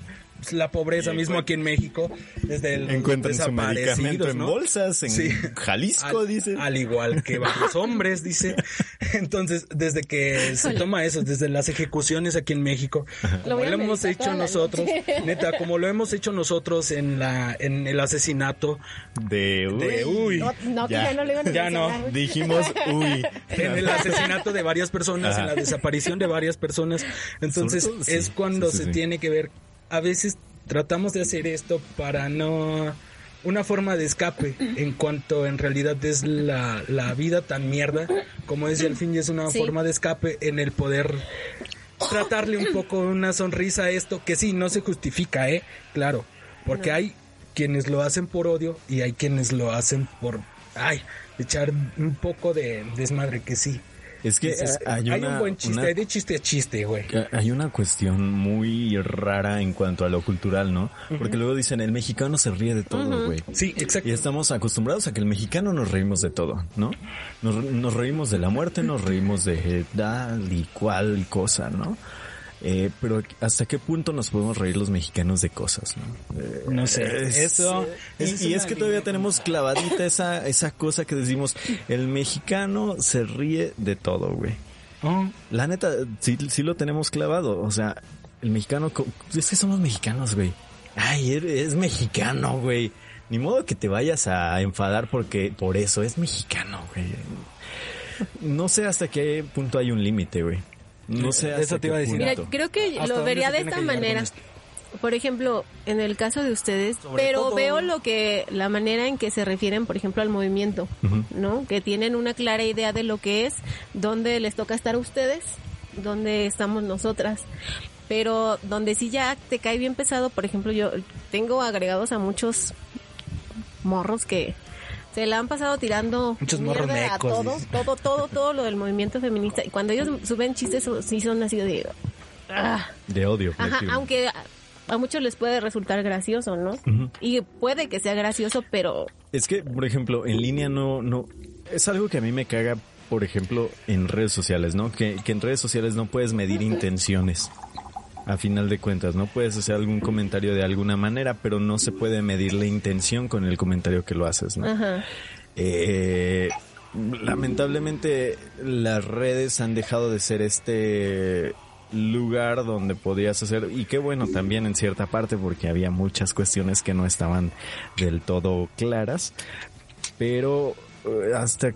la pobreza mismo aquí en México, desde el Encuentran su medicamento en bolsas, en Sí. Jalisco, al, dice. Al igual que varios hombres, dice. Entonces, desde que se toma eso, desde las ejecuciones aquí en México, Lo como lo hemos hecho nosotros, neta, como lo hemos hecho nosotros en la, en el asesinato De uy. de, uy, No, no, que Ya. ya no le iban a Ya no. Dijimos uy. en el asesinato de varias personas, Ajá. en la desaparición de varias personas. Entonces Sobre todo, sí. es cuando Sí, sí, se sí. tiene que ver. A veces tratamos de hacer esto para no una forma de escape en cuanto en realidad es la, la vida tan mierda como es y al fin y es una Sí. forma de escape en el poder tratarle un poco una sonrisa a esto que sí no se justifica eh claro porque No. hay quienes lo hacen por odio y hay quienes lo hacen por ay echar un poco de desmadre que sí Es que Dices, eh, hay, una, un buen chiste, una- hay de chiste a chiste, güey. hay una cuestión muy rara en cuanto a lo cultural, ¿no? Porque luego dicen, el mexicano se ríe de todo, güey. Sí, exacto. Y estamos acostumbrados a que el mexicano nos reímos de todo, ¿no? Nos, nos reímos de la muerte, nos reímos de tal y cual cosa, ¿no? Eh, pero ¿hasta qué punto nos podemos reír los mexicanos de cosas? ¿no? Eh, No sé, es- eso... y, esa y es que todavía tenemos clavadita esa, esa cosa que decimos, el mexicano se ríe de todo, güey. Oh, La neta, sí, sí lo tenemos clavado. O sea, el mexicano, es que somos mexicanos, güey. Ay, es, es mexicano, güey. Ni modo que te vayas a enfadar porque por eso es mexicano, güey. No sé hasta qué punto hay un límite, güey. No sé hasta Eso te iba a decir. Mira, creo que ¿Hasta lo vería de esta manera. Por ejemplo, en el caso de ustedes, Sobre pero todo- veo lo que la manera en que se refieren, por ejemplo, al movimiento, ¿no? Que tienen una clara idea de lo que es, dónde les toca estar a ustedes, dónde estamos nosotras. Pero donde sí ya te cae bien pesado, por ejemplo, yo tengo agregados a muchos morros que se la han pasado tirando Muchos morros a mecos, todo, todo, todo, todo lo del movimiento feminista. Y cuando ellos suben chistes, sí son así de... "Ah". De odio. Ajá, aunque a, a muchos les puede resultar gracioso, ¿no? Y puede que sea gracioso, pero Es que, por ejemplo, en línea no, no, es algo que a mí me caga, por ejemplo, en redes sociales, ¿no? Que, que en redes sociales no puedes medir intenciones. A final de cuentas, no puedes hacer algún comentario de alguna manera, pero no se puede medir la intención con el comentario que lo haces, ¿no? ajá. Eh, lamentablemente las redes han dejado de ser este lugar donde podías hacer y qué bueno también en cierta parte porque había muchas cuestiones que no estaban del todo claras pero eh, hasta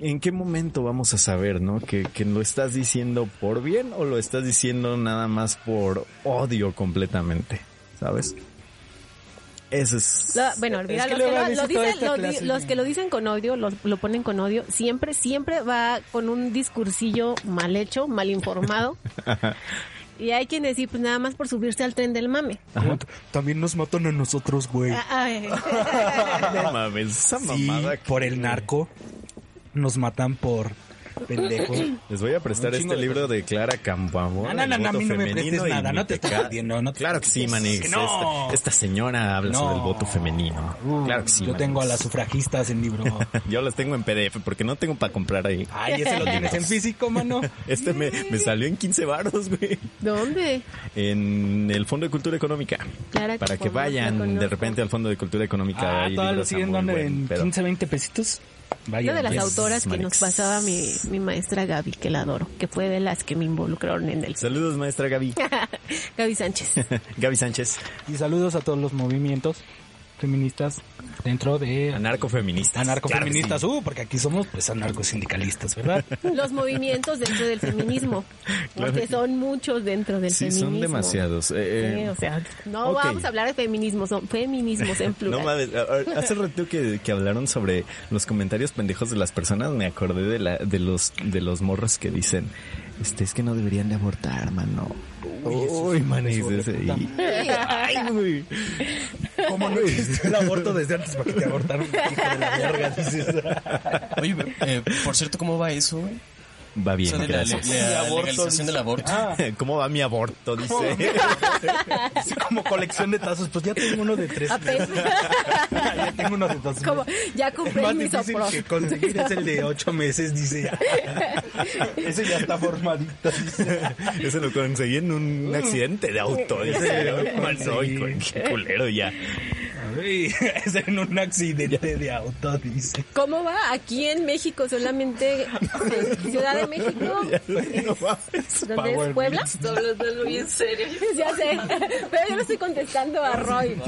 en qué momento vamos a saber no que, que lo estás diciendo por bien o lo estás diciendo nada más por odio completamente sabes ese es Lo- bueno, mira, que los, que lo, dicen, esta lo di- clase los de- que lo dicen con odio, los, lo ponen con odio, siempre, siempre va con un discursillo mal hecho, mal informado. y hay quien decir, pues nada más por subirse al tren del mame. También nos matan a nosotros, güey. Ay. no mames esa Sí, mamada por el narco. Nos matan por pendejos. Les voy a prestar este de libro de Clara Campoamor. No, no, no, a voto mí no me femenino prestes nada, no te estoy jodiendo, no te Claro que sí. Manix. Que no. Esta, esta señora habla No. sobre el voto femenino. Uh, claro que sí, Yo tengo a las sufragistas en libro. Yo las tengo en PDF porque no tengo para comprar ahí. Ay, ese lo tienes en físico, mano. Este me, me salió en 15 baros, güey. ¿Dónde? En el Fondo de Cultura Económica. Clara Para que vayan de repente al Fondo de Cultura Económica. Ah, Hay todas lo siguen dando en pedo. 15, 20 pesitos. Vaya. Una de las Yes, autoras que nos pasaba mi, mi maestra Gaby, que la adoro, que fue de las que me involucraron en el... Saludos, maestra Gaby. Gaby Sánchez. Gaby Sánchez. Y saludos a todos los movimientos feministas dentro de Anarcofeministas. anarcofeministas. Claro Uh, porque aquí somos pues anarcosindicalistas, ¿verdad? Los movimientos dentro del feminismo, porque son muchos dentro del sí. Sí, feminismo. son demasiados. Eh, Sí, eh, o sea, no vamos a hablar de feminismos, son feminismos en plural. No mames, hace rato que, que hablaron sobre los comentarios pendejos de las personas, me acordé de la, de los, de los morros que dicen, este, es que no deberían de abortar, mano. Uy, manis, ese, y- ay, güey. ¿Cómo no existe el aborto desde antes para que te abortaron? Hijo de la verga, dices. Oye, eh, por cierto, ¿cómo va eso? güey? Va O bien, sea, de la, gracias. la legalización del aborto. Ah, ¿Cómo va mi aborto? Dice. es como colección de tazos. Pues ya tengo uno de tres. Apenas. ya tengo uno de dos. Como, ya compré más el difícil misoprostol. que conseguir es el de ocho meses, dice. Ese ya está formadito, dice. Eso lo conseguí en un accidente de auto. Dice. Ese- Mano, hijo, qué culero ya. Es en un accidente de auto, dice. ¿Cómo va? Aquí en México solamente en Ciudad de México. ¿dónde es Puebla? Estoy hablando bien serio. Ya sé, pero yo no estoy contestando a Roy.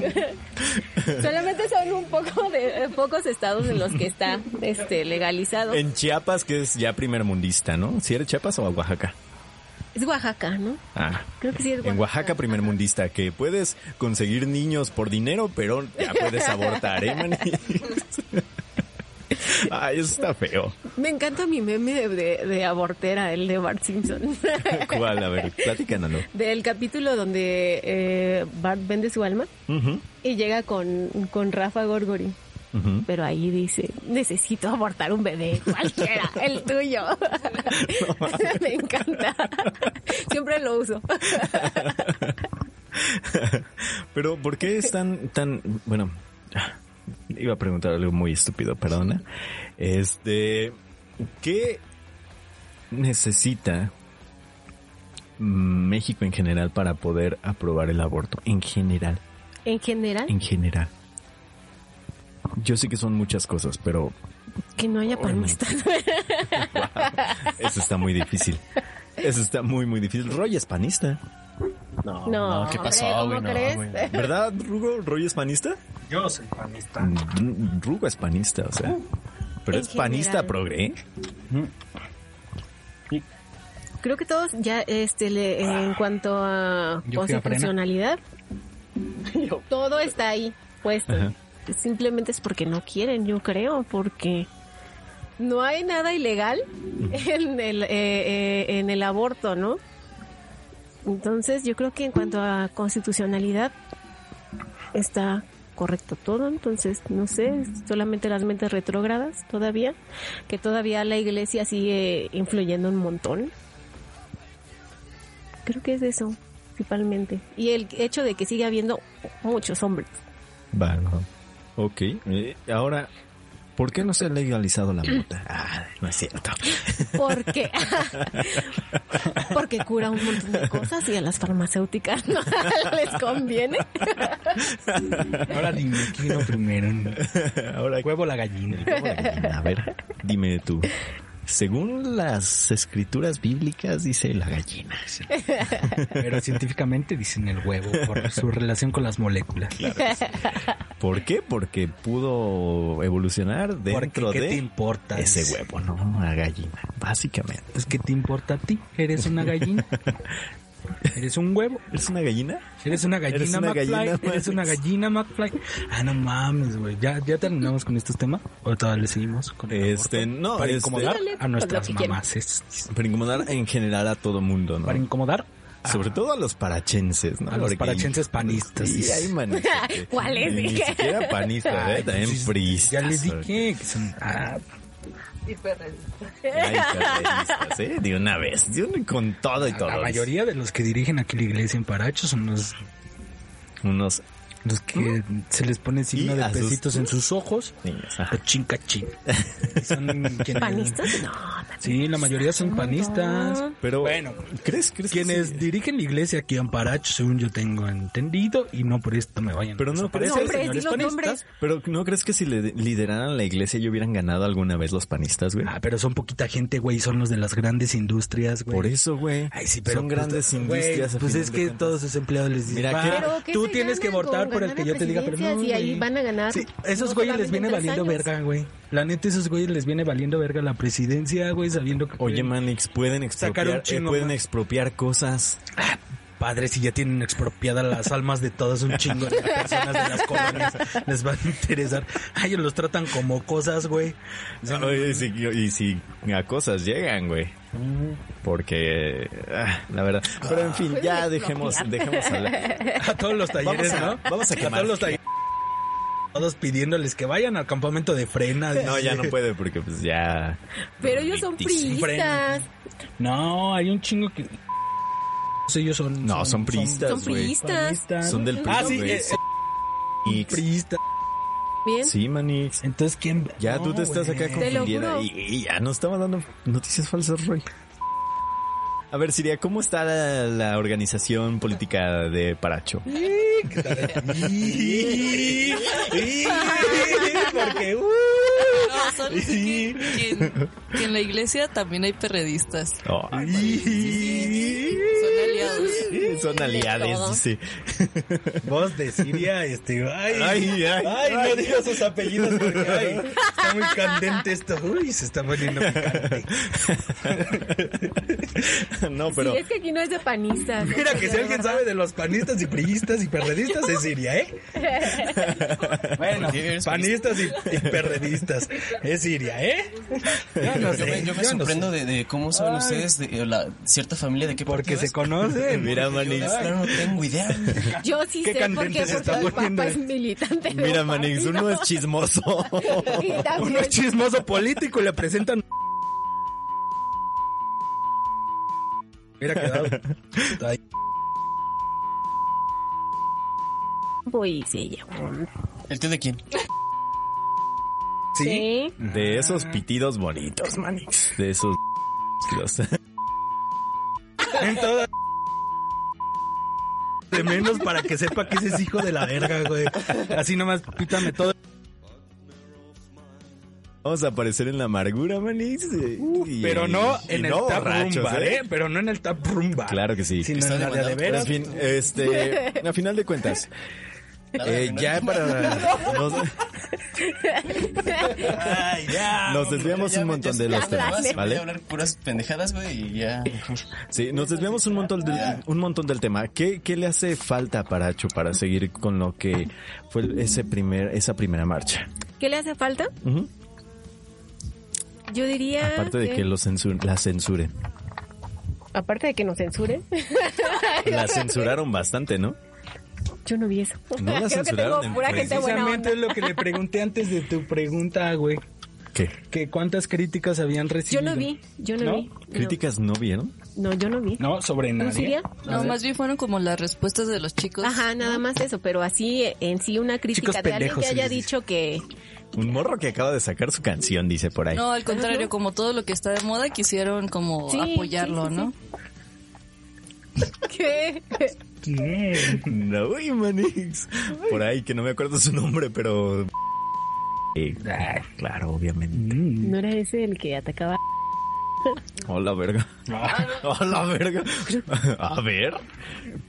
Solamente son un poco de eh, pocos estados en los que está este legalizado. En Chiapas, que es ya primer mundista, ¿no? ¿Si eres Chiapas o Oaxaca? Es Oaxaca, ¿no? Ah. Creo que sí es Oaxaca. En Oaxaca, primer mundista, que puedes conseguir niños por dinero, pero ya puedes abortar, ¿eh, maní? Ay, eso está feo. Me encanta mi meme de, de- de abortera, el de Bart Simpson. ¿Cuál? A ver, platícanoslo. Del capítulo donde eh, Bart vende su alma Ujú, y llega con, con Rafa Gorgori. Pero ahí dice, necesito abortar un bebé, cualquiera, el tuyo. Me encanta. Siempre lo uso. Pero, ¿por qué es tan, tan, bueno, iba a preguntar algo muy estúpido, perdona. Este, ¿qué necesita México en general para poder aprobar el aborto? En general, En general, en general. Yo sé que son muchas cosas, pero que no haya panistas. eso está muy difícil. Eso está muy, muy difícil. Roy es panista. No, No, ¿qué pasó, ¿cómo güey? No, crees? güey. ¿Verdad, Rugo? ¿Roy es panista? Yo soy panista. Mm, Rugo es panista, o sea. Pero En es panista general. progre. ¿eh? Creo que todos ya, este, le- en cuanto a constitucionalidad, todo está ahí puesto. Ajá. Simplemente es porque no quieren, yo creo, porque no hay nada ilegal en el, eh, eh, en el aborto, ¿no? Entonces, yo creo que en cuanto a constitucionalidad está correcto todo, entonces, no sé, solamente las mentes retrógradas todavía, que todavía la iglesia sigue influyendo un montón. Creo que es eso, principalmente. Y el hecho de que sigue habiendo muchos hombres. Vale. Ok. Eh, ahora, ¿por qué no se ha legalizado la mota? Ah, no es cierto. ¿Por qué? Porque cura un montón de cosas y a las farmacéuticas no les conviene. Ahora dime, ¿quién vino primero? Ahora, ¿El huevo o la gallina? a ver, dime tú. Según las escrituras bíblicas, dice la gallina. Pero científicamente dicen el huevo por su relación con las moléculas. ¿Por qué? Porque pudo evolucionar Porque dentro ¿qué te importa? ese huevo, ¿no? Una gallina, básicamente. Pues ¿qué te importa a ti? ¿Eres una gallina? ¿Eres un huevo? ¿Es una gallina? ¿Eres una gallina Eres una McFly? gallina, ¿Eres una gallina McFly? Ah, no mames, güey. ¿Ya, ¿Ya terminamos con estos temas? ¿O todavía le seguimos con el Este, aborto? no, Para este- incomodar a pues, nuestras quieran. mamás. Para incomodar en general a todo mundo, ¿no? Para incomodar Sobre todo a los parachenses, ¿no? A los Porque- parachenses panistas. Sí, hay ¿Cuáles? Ni Dije. siquiera panistas, ¿eh? También pues, priistas. Ya les dije que son... Ay, perreístas, ¿eh? De una vez. De una- con todo y todo. la mayoría de los que dirigen aquí la iglesia en Paracho son los, Unos los que se les pone signo Y de sus- pesitos en sus ojos. Cachín, cachín. Y son quienes- ¿Panistas? No. Sí, la mayoría son panistas. Pero, Bueno, ¿crees, crees que Quienes sí? dirigen la iglesia aquí en Paracho, según yo tengo entendido, y no por esto me vayan Pero no a crees que- Nombres, di los señores nombres. Pero ¿no crees que si le lideraran la iglesia ya hubieran ganado alguna vez los panistas, güey? Ah, pero son poquita gente, güey, son los de las grandes industrias, güey. Por eso, güey. Ay, sí, pero Son pues, grandes industrias. Pues es que cuentas. todos sus empleados les dicen, Mira, "Va, ¿qué- Pero ¿qué tú tienes que votar por el que yo te diga, pero no, Y ahí güey. van a ganar. Sí, esos no güeyes les viene valiendo años. verga, güey. La neta, esos güeyes les viene valiendo verga la presidencia, güey, sabiendo que... Oye, Manix, pueden Sacar un expropiar, eh, pueden expropiar cosas. Padre, si ya tienen expropiadas las almas de todas un chingo de personas de las colonias, les va a interesar. Ay, ellos los tratan como cosas, güey. O sea, Oye, y si, y si a cosas llegan, güey. Porque, ah, la verdad. Pero en fin, ya dejemos, dejemos hablar. a todos los talleres, Vamos a- ¿no? vamos a quemar. todos los talleres. Todos pidiéndoles que vayan al campamento de frena. No, ya no puede porque pues ya... Pero ellos son priistas. No, hay un chingo que... Ellos son... No, son priistas, Son priistas. Son del PRI, Ah, sí, güey. eh, priistas. Bien. Sí, Manix. Entonces, ¿quién...? Ya No, tú te estás güey. acá Te lo confundida juro. y, y ya nos estaba dando noticias falsas, Roy. A ver, Siria, ¿cómo está la, la organización política de Paracho? Porque... uh, No, solo sé que, que en, que en la iglesia también hay perredistas. ¿Sí? Son aliados, dice. Voz de Siria, este... Ay, Ay, ay, ay, no digas sus apellidos porque, ay, está muy candente esto. Uy, se está poniendo picante. No, pero Sí, es que aquí no es de panistas. Mira que si alguien sabe de los panistas y priistas y perredistas es Siria, ¿eh? Bueno, ¿Por qué eres panistas y, y perredistas es Siria, ¿eh? Yo no Yo sé, me, yo me yo no sorprendo sé. de, de cómo saben Ay. ustedes de la cierta familia de qué Porque se es. conocen. Mira, Yo Manix. no tengo idea. Yo sí Qué sé por qué, se porque mi papá es militante. de Mira, un Manix, partido. uno es chismoso. Y Uno es chismoso político y le presentan. Hubiera quedado. Ay, Voy, sí, ya. ¿El té de quién? ¿Sí? Sí. De esos pitidos bonitos, Manix. De esos... pitidos. En todas de menos para que sepa que ese es hijo de la verga, güey. Así nomás pítame todo. Vamos a aparecer en la amargura, manix. y- Pero no y en el no tap rumba, ¿eh? ¿eh? Pero no en el tap rumba. Claro que sí. Sino en la de, veras. en fin, este, a final de cuentas, eh, ya para nos, Ay, ya. Nos desviamos un montón de los temas, Voy ¿vale? a hablar puras pendejadas, güey, y ya. sí, nos desviamos un montón del, un montón del tema. ¿Qué, qué le hace falta a Paracho para seguir con lo que fue ese primer, esa primera marcha? ¿Qué le hace falta? Yo diría. Aparte de que lo censuren, la censuren. Aparte de que nos censuren. La censuraron bastante, ¿no? Yo no vi eso. No la Creo que tengo en pura gente buena Precisamente onda. es lo que le pregunté antes de tu pregunta, güey. ¿Qué? Que cuántas críticas habían Yo recibido. no vi, yo no, ¿No? vi. No. ¿Críticas no vieron? No, yo no vi. No, sobre ¿No nadie. No, más bien fueron como las respuestas de los chicos. Ajá, nada más eso, pero así en sí una crítica Chicos de alguien que haya dicho que Un morro que acaba de sacar su canción, dice por ahí. No, al contrario, como todo lo que está de moda, quisieron como Sí, apoyarlo, sí, sí, ¿no? ¿Qué? ¿Quién? No, Manix. Por ahí, que no me acuerdo su nombre, pero... Eh, ah, claro, obviamente. ¿No era ese el que atacaba? Hola, verga. Hola, verga. A ver.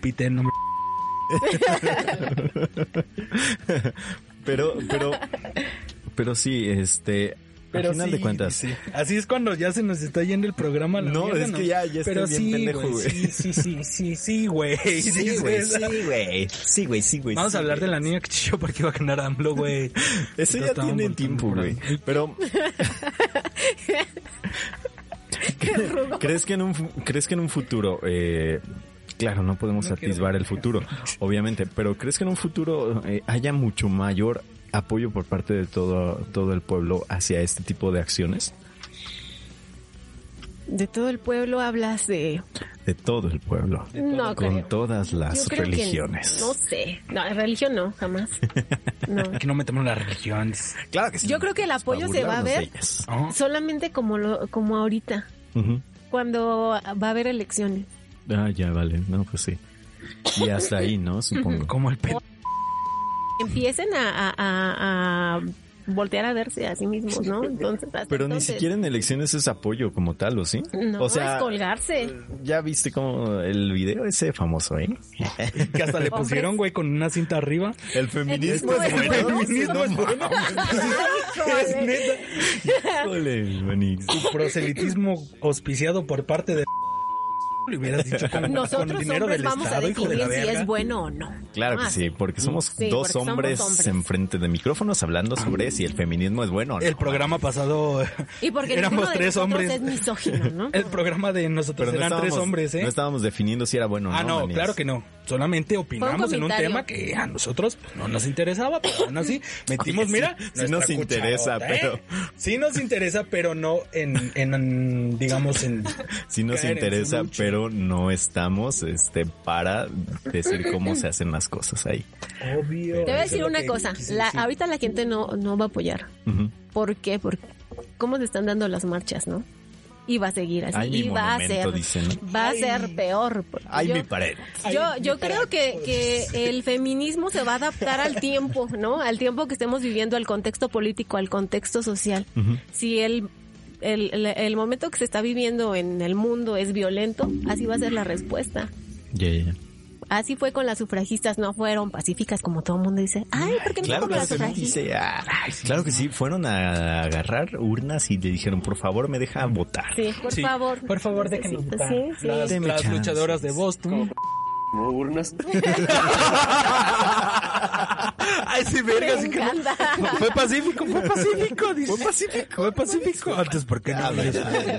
Pite, no me... Pero, pero... Pero sí, este... Pero al final sí, de cuentas... sí. Así es cuando ya se nos está yendo el programa. a la No, mierda, es que ya- ya estoy Pero bien sí, pendejo, güey. Sí, sí, sí, sí, sí, güey. Sí, güey, sí, güey. Sí, güey, sí, güey. Vamos a hablar de la niña que chilló porque iba a ganar AMLO, güey. Ese ya tiene tiempo, güey. Pero... ¿Crees que en un crees que en un futuro eh, claro, no podemos atisbar el futuro, obviamente, pero crees que en un futuro eh, haya mucho mayor apoyo por parte de todo todo el pueblo hacia este tipo de acciones? De todo el pueblo hablas de... De todo el pueblo. No con creo. todas las que religiones. no sé. No, religión no, jamás. No. Aquí no metemos las religiones. Claro que sí. Yo creo que el apoyo se va a ver. Oh. solamente como lo, como ahorita, Ujú. cuando va a haber elecciones. Ah, ya vale, no, pues sí. Y hasta ahí, ¿no? Supongo. Como el pe... Empiecen a, a, a- a voltear a verse a sí mismos, ¿no? Entonces, hasta Pero ni siquiera en elecciones es apoyo como tal, ¿o sí? No, o sea, es colgarse. ya viste como el video ese famoso, ¿eh? Que hasta le pusieron, güey, con una cinta arriba. El feminismo es bueno. bueno. feminismo es bueno. Es neta. Híjole, Manix. Proselitismo auspiciado por parte de... Le hubieras dicho con, con Nosotros dinero hombres del vamos Estado, a de decidir la si es bueno o no. Claro que Ah, sí, porque somos Sí, dos porque somos hombres, hombres. enfrente de micrófonos hablando sobre si el feminismo es bueno o no. El programa pasado Y porque éramos de tres hombres. es misógino, ¿no? El programa de nosotros Pero no eran tres estábamos, hombres, ¿eh? no estábamos definiendo si era bueno o no. ah, no, claro que no. Solamente opinamos en un tema que a nosotros pues, no nos interesaba, pero aún así metimos, Oye, mira, sí, nos interesa, ¿eh? pero- Sí nos interesa, pero no en, en digamos, en... Sí nos interesa, pero no estamos este para decir cómo se hacen las cosas ahí. Obvio. Te voy a decir una cosa. La, decir. ahorita la gente no, no va a apoyar. ¿Por qué? Porque cómo se están dando las marchas, ¿no? Y va a seguir así. Ay, y va a ser, dicen, ¿no? va a ser peor. porque Ay, yo, mi pared. Yo, yo creo que, que el feminismo se va a adaptar al tiempo, ¿no? Al tiempo que estemos viviendo, al contexto político, al contexto social. Si el, el, el, el momento que se está viviendo en el mundo es violento, así va a ser la respuesta. Ya, ya, ya. Así fue con las sufragistas, no fueron pacíficas como todo el mundo dice. Ay, ¿por qué no Claro las sufragistas? dice, ah, claro que sí, fueron a agarrar urnas y le dijeron, por favor, me deja votar. Sí, por Sí, favor. Por favor, Necesito- votar. Sí, sí. Las, las luchadoras de Boston. Como urnas. Ay, sí, verga, Me sí que no. encanta. Fue pacífico, fue pacífico, dice. Fue pacífico. Fue pacífico. Antes, ¿por qué no le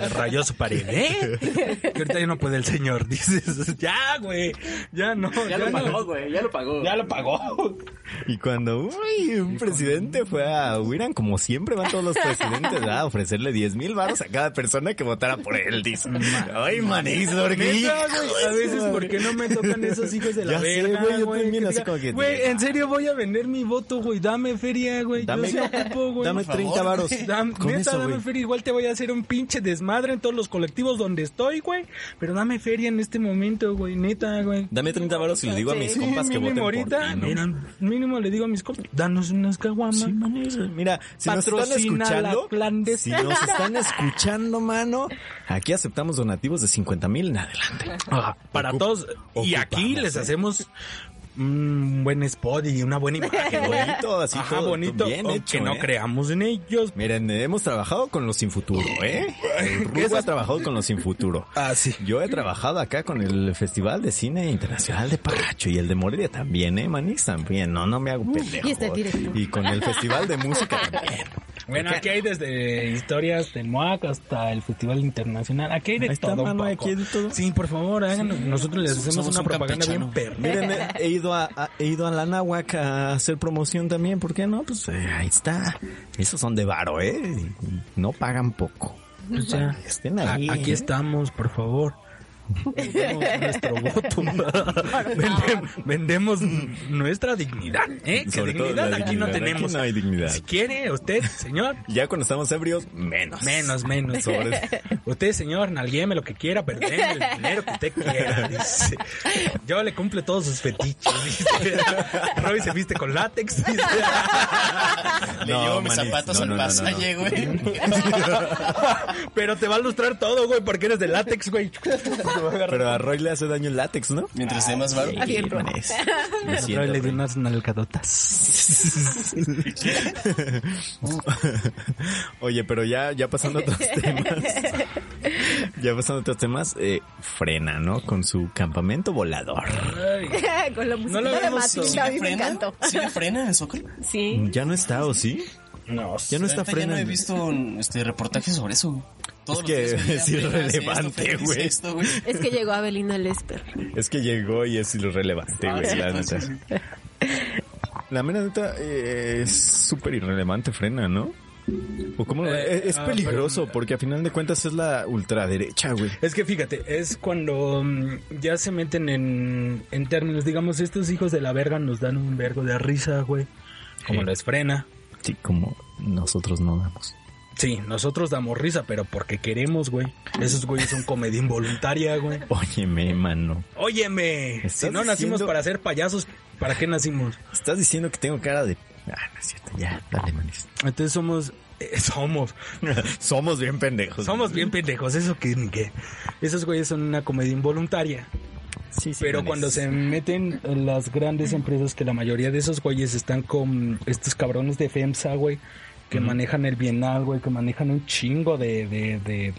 rayó su pared, eh? Que ahorita ya no puede el señor, dices. Ya, güey. Ya no. Ya, no. güey, ya lo pagó. Ya lo pagó. Y cuando uy, un presidente fue a Hubieran, como siempre van todos los presidentes, ¿verdad? a ofrecerle 10 mil baros a cada persona que votara por él, dice. Ay, manís, dormí. A veces, ¿por qué no me tocan esos hijos de la Ya sé, verga, güey, yo güey? también, Que así diga, como que- Güey, en serio voy a vender mi mi voto, güey. Dame feria, güey. Dame- Yo sí ocupo, güey. Dame 30 varos. Neta, eso, dame güey. feria. Igual te voy a hacer un pinche desmadre en todos los colectivos donde estoy, güey. Pero dame feria en este momento, güey. Neta, güey. Dame 30 varos y le digo a mis Sí, compas que voten mínimo por ahorita, ti, ¿no? mira, mínimo le digo a mis compas, danos unas caguamas. Sí. Mira, si nos están escuchando, la clandestina. si nos están escuchando, mano, aquí aceptamos donativos de 50 mil en adelante. Ajá, para Ocup- todos. Y aquí les ¿eh? hacemos un buen spot y una buena imagen. Bonito, así Ajá, todo bonito. bien aunque hecho, no ¿eh? creamos en ellos. Miren, hemos trabajado con los sin futuro, ¿eh? Rugo ha trabajado con los sin futuro. Ah, sí. Yo he trabajado acá con el Festival de Cine Internacional de Pacho y el de Morelia también, ¿eh, Manix? También, no, no me hago pendejo. y este directo. Y con el Festival de Música también. Bueno, aquí hay desde historias del MOAC hasta el Festival Internacional. Aquí hay de Ahí está, todo un mano, poco. aquí hay de todo. Sí, por favor, háganos. Nosotros les hacemos Somos una un propaganda bien perra. Miren, he ido a, a- he ido a la Náhuac a hacer promoción también, ¿por qué no? Pues eh, ahí está. Esos son de varo, ¿eh? No pagan poco. Pues ya. Estén A- ahí. Aquí ¿eh? estamos, por favor. Vendemos nuestro voto. Vendem- vendemos nuestra dignidad, ¿eh? Que dignidad aquí no dignidad. tenemos. Aquí no hay dignidad. Si quiere usted, señor, Ya cuando estamos ebrios, menos. menos, menos. Sobre- Usted, señor, nalguéme lo que quiera, pero el dinero que usted quiera. dice. Yo le cumplo todos sus fetiches. Dice. Roy se viste con látex. dice. Le No, llevo mis manix, zapatos no, al no, no, no, pasalle, güey. Pero te va a lustrar todo, güey, porque eres de látex, güey. Pero a Roy le hace daño el látex, ¿no? Mientras esté más varo. Bien, Roy. Roy le dio unas nalgadotas. Oye, pero ya, ya pasando a otros temas. ya pasando a otros temas, eh, frena, ¿no? Con su campamento volador. Con la música lo de Matilda, ¿Sí a ¿Sí mí me frena? encantó. ¿Sí le frena en Zócalo? Sí. ¿Ya no está o sí? No, Ya no está Ahorita ya no he visto este, reportajes sobre eso. Todos Es los que un es irrelevante, güey. Es que llegó Abelina Lesper. Es que llegó y es irrelevante, Ah, güey, la sí, neta. La mera neta eh, es súper irrelevante frena, ¿no? O cómo, Eh, es, es ah, peligroso pero- porque a final de cuentas es la ultraderecha, güey. Es que fíjate, es cuando mm, ya se meten en, en términos, digamos, estos hijos de la verga nos dan un vergo de risa, güey. Como Sí. les frena. Sí, como nosotros no damos. Sí, nosotros damos risa, pero porque queremos, güey. Esos güeyes son comedia involuntaria, güey. Óyeme, mano. Óyeme, si ¿Estás no nacimos diciendo- para ser payasos, ¿para qué nacimos? Estás diciendo que tengo cara de... Ah, no es cierto, ya, dale, manis. Entonces somos, eh, somos, Somos bien pendejos. somos bien pendejos, eso que ni qué. Esos güeyes son una comedia involuntaria. Sí, sí, Pero cuando se meten en las grandes empresas, que la mayoría de esos güeyes están con estos cabrones de FEMSA, güey, que manejan el bienal, güey, que manejan un chingo de, de, de...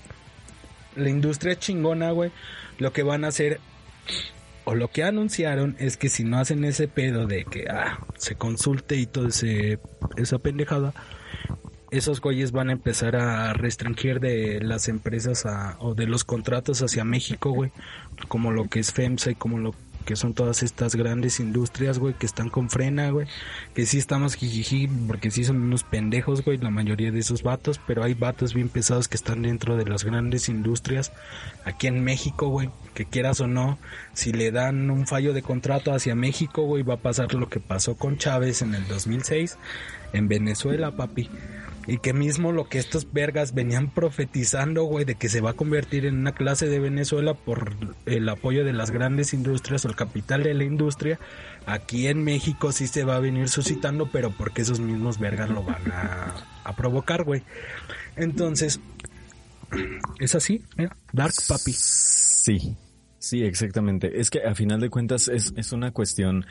La industria chingona, güey, lo que van a hacer, o lo que anunciaron, es que si no hacen ese pedo de que, ah, se consulte y todo ese, esa pendejada, esos güeyes van a empezar a restringir de las empresas a, o de los contratos hacia México, güey. Como lo que es FEMSA y como lo que son todas estas grandes industrias, güey, que están con frena, güey. Que sí estamos jijiji, porque sí son unos pendejos, güey, la mayoría de esos vatos, pero hay vatos bien pesados que están dentro de las grandes industrias aquí en México, güey. Que quieras o no, si le dan un fallo de contrato hacia México, güey, va a pasar lo que pasó con Chávez en el 2006 en Venezuela, papi. Y que mismo lo que estos vergas venían profetizando, güey, de que se va a convertir en una clase de Venezuela por el apoyo de las grandes industrias o capital de la industria, aquí en México sí se va a venir suscitando, pero porque esos mismos vergas lo van a, provocar, güey. Entonces, es así, Dark Papi. Sí, sí, exactamente. Es que a final de cuentas es, es una cuestión,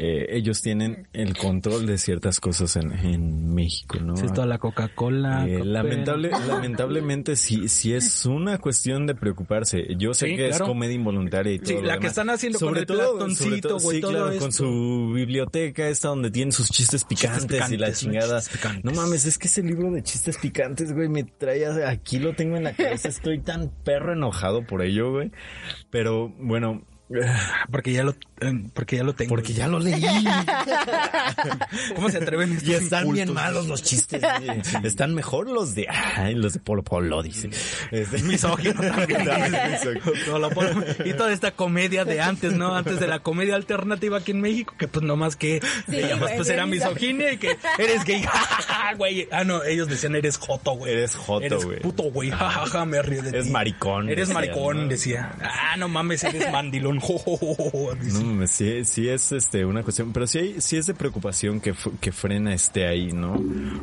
eh, ellos tienen el control de ciertas cosas en, en México, ¿no? Sí, toda la Coca-Cola. Eh, lamentable, lamentablemente sí, sí es una cuestión de preocuparse. Yo sé Sí, que claro. es comedia involuntaria y todo. Sí, lo la que están haciendo con el platoncito, güey, sí, todo claro, esto. con su biblioteca esta donde tienen sus chistes picantes, y la picantes, ¿no? chingada. Chistes picantes. No mames, es que ese libro de chistes picantes, güey, me trae aquí lo tengo en la cabeza. Estoy tan perro enojado por ello, güey. Pero bueno, Porque ya lo eh, porque ya lo tengo. Porque ya lo leí. ¿Cómo se atreven estos Y están bien incultos? malos los chistes. Están mejor los de, ay, los de Polo Polo, dice. Este- Misógino también. Y toda esta comedia de antes, ¿no? Antes de la comedia alternativa aquí en México, que pues nomás que llamas, güey, pues era misógino. misoginia y que eres gay, jajaja, güey. Ah, no, ellos decían eres joto, güey. Eres joto, Eres güey. puto, güey, jajaja, me río de ti. Eres maricón, Eres decían, maricón, ¿no? decía. Ah, no mames, eres mandilón. Jo, jo, jo, dice. No, mames, sí, sí es este una cuestión, pero sí, hay- sí es de preocupación que, que frena esté ahí, ¿no?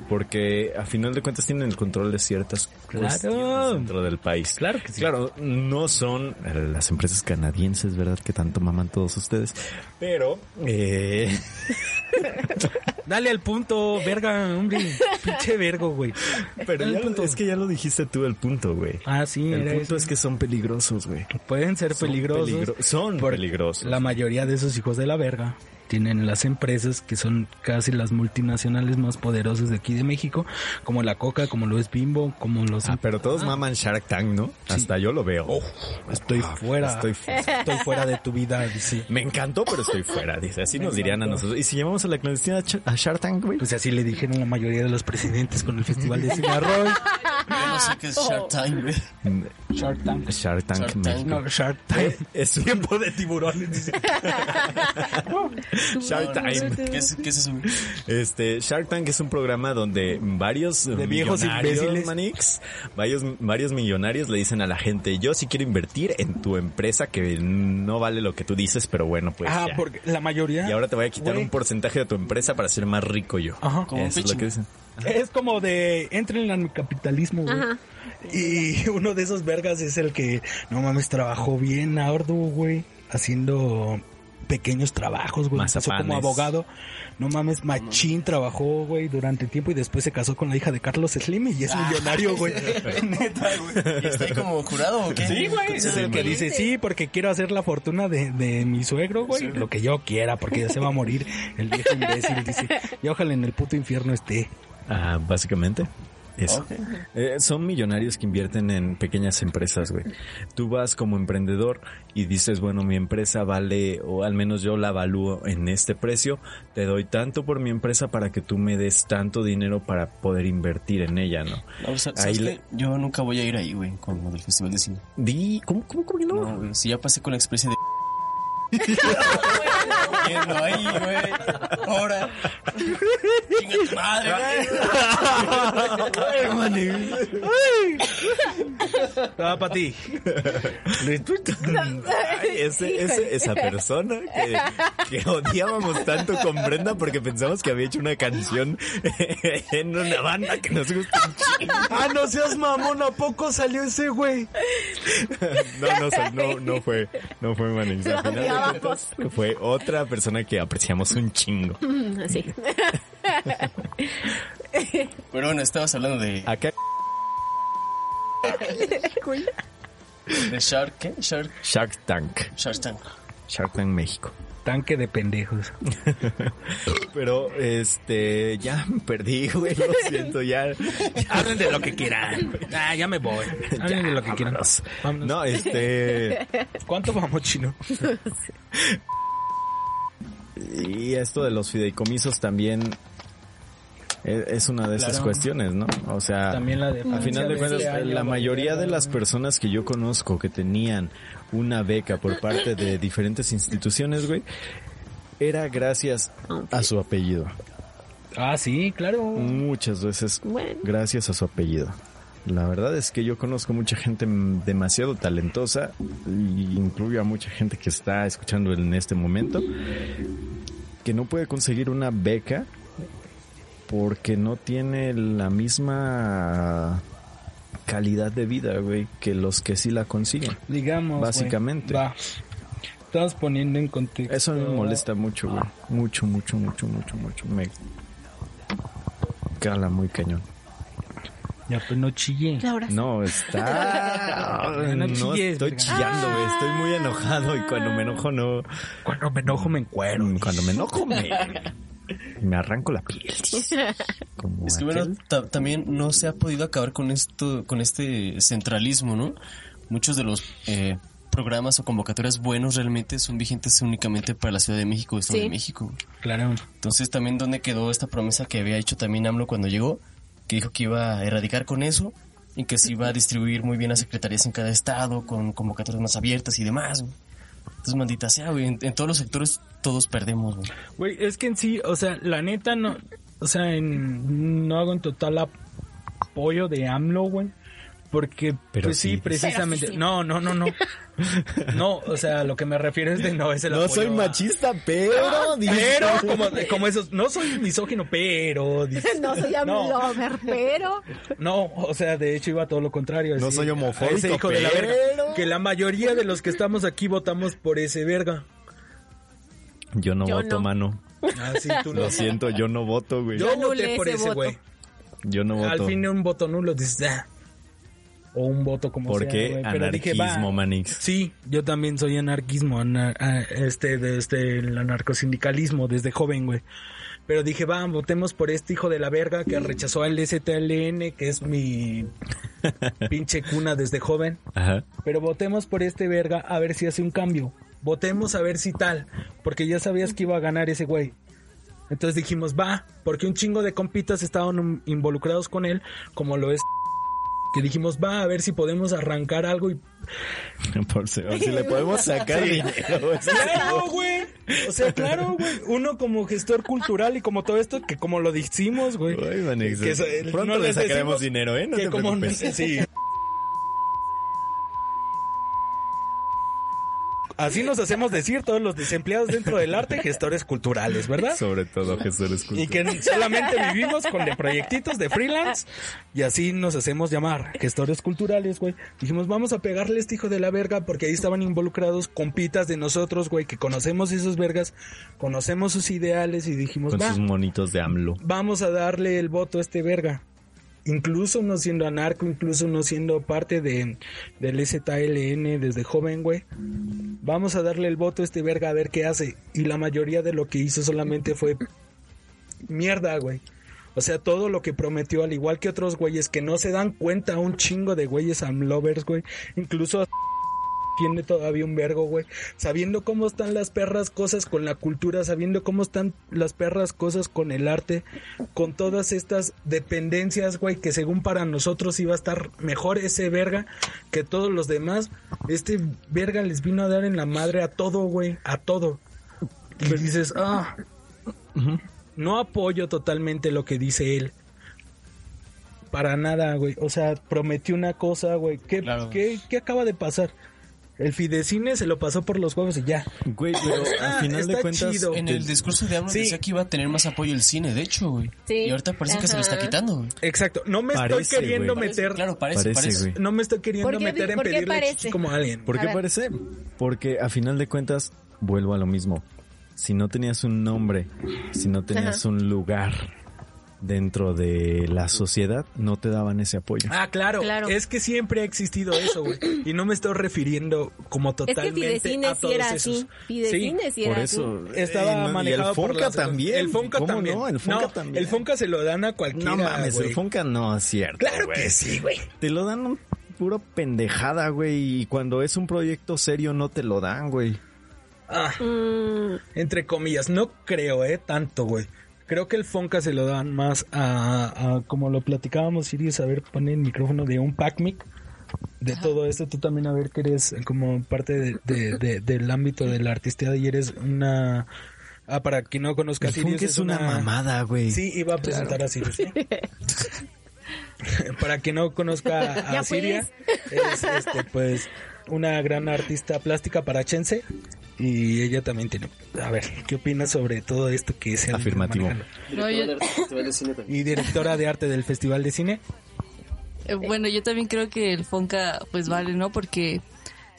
Porque a final de cuentas tienen el control de ciertas Claro. cuestiones dentro del país. Claro que sí. Claro, no son eh, las empresas canadienses, ¿verdad? Que tanto maman todos ustedes. Pero, eh, Dale al punto, verga, hombre. Pinche vergo, güey. pero ya lo- punto. es que ya lo dijiste tú el punto, güey. Ah, sí, El punto eso. es que son peligrosos, güey. pueden ser Son peligrosos. peligro- son peligrosos. La mayoría de esos hijos de la verga tienen las empresas que son casi las multinacionales más poderosas de aquí de México, como la Coca, como lo es Bimbo, como los... Ah, pero todos maman Shark Tank, ¿no? Hasta yo lo veo. Oh, estoy fuera. estoy Estoy, fu- fuera de tu vida, dice. Me encantó, pero estoy fuera, dice. Así nos dirían a nosotros. ¿Y si llamamos a la clandestina a Shark Tank, güey? Pues así le dijeron la mayoría de los presidentes con el Festival de Cine Arroy. Yo no sé qué es Shark Time, güey. Shark Tank. Shark Tank Shark Tank. No, Shark Tank. Es un Tiempo de tiburones. Shark Time. ¿Qué es, qué es eso? Este, Shark Tank es un programa donde varios De viejos millonarios, imbéciles. manix, varios, varios millonarios le dicen a la gente, yo sí quiero invertir en tu empresa que no vale lo que tú dices, pero bueno, pues ah, ya. porque la mayoría... Y ahora te voy a quitar Güey. un porcentaje de tu empresa para ser más rico yo. Ajá. Como Eso es lo que dicen. Es como de entren en el capitalismo, güey. Ajá. Y uno de esos vergas es el que, no mames, trabajó bien arduo, güey, haciendo pequeños trabajos, güey. Empezó como abogado. No mames, machín trabajó, güey, durante tiempo y después se casó con la hija de Carlos Slim y es millonario, güey. Neta, güey. ¿Y está ahí como jurado o qué? Sí, güey. Es el que dice, sí, porque quiero hacer la fortuna de, de mi suegro, güey. Lo que yo quiera, porque ya se va a morir el viejo imbécil. Dice, y ojalá en el puto infierno esté. Ah, básicamente. Eso. Eh, son millonarios que invierten en pequeñas empresas, güey. Tú vas como emprendedor y dices, bueno, mi empresa vale, o al menos yo la evalúo en este precio, te doy tanto por mi empresa para que tú me des tanto dinero para poder invertir en ella, ¿no? No, o sea. Yo nunca voy a ir ahí, güey, con del Festival de Cine. Di, ¿cómo, cómo, cómo que no? No, güey, si ya pasé con la experiencia de... Yendo ahí, güey. Ahora. Chinga tu madre, Ah, para ti. Ese, ese- esa persona que, que odiábamos tanto con Brenda porque pensamos que había hecho una canción en una banda que nos gusta un chingo. Ah, no seas mamón, ¿a poco salió ese güey? No, no, sé, no, no fue, no fue Manix. Al Lo final fue otra persona que apreciamos un chingo. Así. Pero bueno, estabas hablando de, Acá de Shark, ¿qué? Shark, Shark Tank, Shark Tank. Shark Tank México. Tanque de pendejos. Pero, este, ya me perdí, güey, lo siento, ya. Hablen de lo que quieran. Ah, ya me voy. Hablen de lo que quieran. Vámonos. Vámonos. No, este, ¿Cuánto vamos, chino? y esto de los fideicomisos también es una de esas cuestiones, ¿no? O sea, También la de a final de cuentas, la mayoría de las personas que yo conozco que tenían una beca por parte de diferentes instituciones, güey, era gracias a su apellido. Ah, sí, claro. Muchas veces Bueno. gracias a su apellido. La verdad es que yo conozco mucha gente demasiado talentosa, y incluyo a mucha gente que está escuchando en este momento, que no puede conseguir una beca porque no tiene la misma calidad de vida, güey, que los que sí la consiguen. Digamos. Básicamente. Va. Estamos poniendo en contexto. Eso me molesta mucho, güey. Mucho, mucho, mucho, mucho, mucho. Me cala muy cañón. Ya, pues no chille. Laura. No, está... No chilles, estoy chillando, güey. Estoy muy enojado y cuando me enojo no... Cuando me enojo me encuero. Cuando me enojo me... Me arranco la piel. Como Es que bueno, ta- también no se ha podido acabar con esto, con este centralismo, ¿no? Muchos de los eh, programas o convocatorias buenos realmente son vigentes únicamente para la Ciudad de México, Estado Sí. de México. Claro. Entonces también dónde quedó esta promesa que había hecho también AMLO cuando llegó, que dijo que iba a erradicar con eso y que se iba a distribuir muy bien las secretarías en cada estado con convocatorias más abiertas y demás. Entonces, maldita sea, güey, en, en todos los sectores todos perdemos, güey. Güey, es que en sí, o sea, la neta no, o sea, en- no hago en total apoyo de AMLO, güey. Porque, Pero pues sí, sí. precisamente. Pero sí, sí. No, no, no, no. No, o sea, lo que me refiero es de no es el No apoyo soy a- machista, pero... Pero, como, como esos, no soy misógino, pero. dice- No soy No. lover, pero... No, o sea, de hecho iba todo lo contrario. No así, soy homofóbico, ese hijo de la pero- verga. Que la mayoría de los que estamos aquí votamos por ese verga. Yo no Yo voto, no. mano. Ah, sí, tú no. Lo siento, yo no voto, güey. Yo Yo voté por ese voto. güey. Yo no Al voto. fin un voto nulo dices, ah. O un voto como ¿Por sea, güey. Pero dije, va. anarquismo, Manix? Sí, yo también soy anarquismo, ana- a- este, desde el anarcosindicalismo, desde joven, güey. Pero dije, va, votemos por este hijo de la verga que rechazó al STLN, que es mi pinche cuna desde joven. Ajá. Pero votemos por este verga a ver si hace un cambio. Votemos a ver si tal. Porque ya sabías que iba a ganar ese güey. Entonces dijimos, va, porque un chingo de compitas estaban involucrados con él, como lo es. Que dijimos, va, a ver si podemos arrancar algo y Por si, si le podemos sacar dinero. güey. Claro, güey. O sea, claro, güey. Uno como gestor cultural y como todo esto, que como lo decimos, güey. Pronto no le sacaremos decimos dinero, ¿eh? No que te como preocupes. sí. Así nos hacemos decir todos los desempleados dentro del arte, gestores culturales, ¿verdad? Sobre todo gestores Y culturales. que solamente vivimos con de proyectitos de freelance y así nos hacemos llamar gestores culturales, güey. Dijimos, vamos a pegarle a este hijo de la verga porque ahí estaban involucrados compitas de nosotros, güey, que conocemos esos vergas, conocemos sus ideales y dijimos, Con va, sus monitos de AMLO. vamos a darle el voto a este verga. Incluso no siendo anarco, incluso no siendo parte de, del ZLN desde joven, güey. Vamos a darle el voto a este verga a ver qué hace. Y la mayoría de lo que hizo solamente fue mierda, güey. O sea, todo lo que prometió, al igual que otros güeyes que no se dan cuenta, un chingo de güeyes amlovers, güey. Incluso tiene todavía un vergo, güey. Sabiendo cómo están las perras cosas con la cultura, sabiendo cómo están las perras cosas con el arte, con todas estas dependencias, güey, que según para nosotros iba a estar mejor ese verga que todos los demás. Este verga les vino a dar en la madre a todo, güey, a todo. Y dices, ah, no apoyo totalmente lo que dice él. Para nada, güey. O sea, prometió una cosa, güey. ¿Qué, Claro. qué, qué acaba de pasar? El Fidecine se lo pasó por los huevos y ya. Güey, pero Ah, al final de cuentas... chido. En el discurso de AMLO Sí. decía que iba a tener más apoyo el cine, de hecho, güey. Sí. Y ahorita parece que se lo está Ajá. quitando, güey. Exacto. No me Parece, estoy queriendo güey. meter. Claro, parece, Parece, parece. güey. No me estoy queriendo ¿Por qué- meter en pedirle parece? chichi como a alguien. ¿Por qué parece? Porque a final de cuentas, vuelvo a lo mismo. Si no tenías un nombre, si no tenías Ajá. un lugar dentro de la sociedad, no te daban ese apoyo. Ah, claro. Claro. Es que siempre ha existido eso, güey. Y no me estoy refiriendo como Es que totalmente a sí todos era esos. así. Sí, Por eso. así. Estaba Eh, no, manejado y el por Fonca las- también. El Fonca ¿Cómo también. no? El Fonca No, también. El Fonca se lo dan a cualquiera. No mames, güey. el Fonca no es cierto. Claro que sí, güey. Te lo dan un puro pendejada, güey. Y cuando es un proyecto serio no te lo dan, güey. Ah, Mm, entre comillas, no creo, eh, tanto, güey. Creo que el Fonca se lo dan más a, a como lo platicábamos, Sirius, a ver, pone el micrófono de un PACMIC. De todo esto, tú también a ver que eres como parte de, de- de- del ámbito de la artisteada y eres una... Ah, para quien no conozca a El Sirius, Fonca es una mamada, güey. Sí, iba a presentar a Sirius. ¿sí? para quien no conozca a Siria, es este, pues una gran artista plástica parachense y ella también tiene. A ver, ¿qué opinas sobre todo esto que ha Afirmativo. manejando? No, yo- Y directora de arte del Festival de Cine. Eh, Bueno, yo también creo que el Fonca pues vale, ¿no? Porque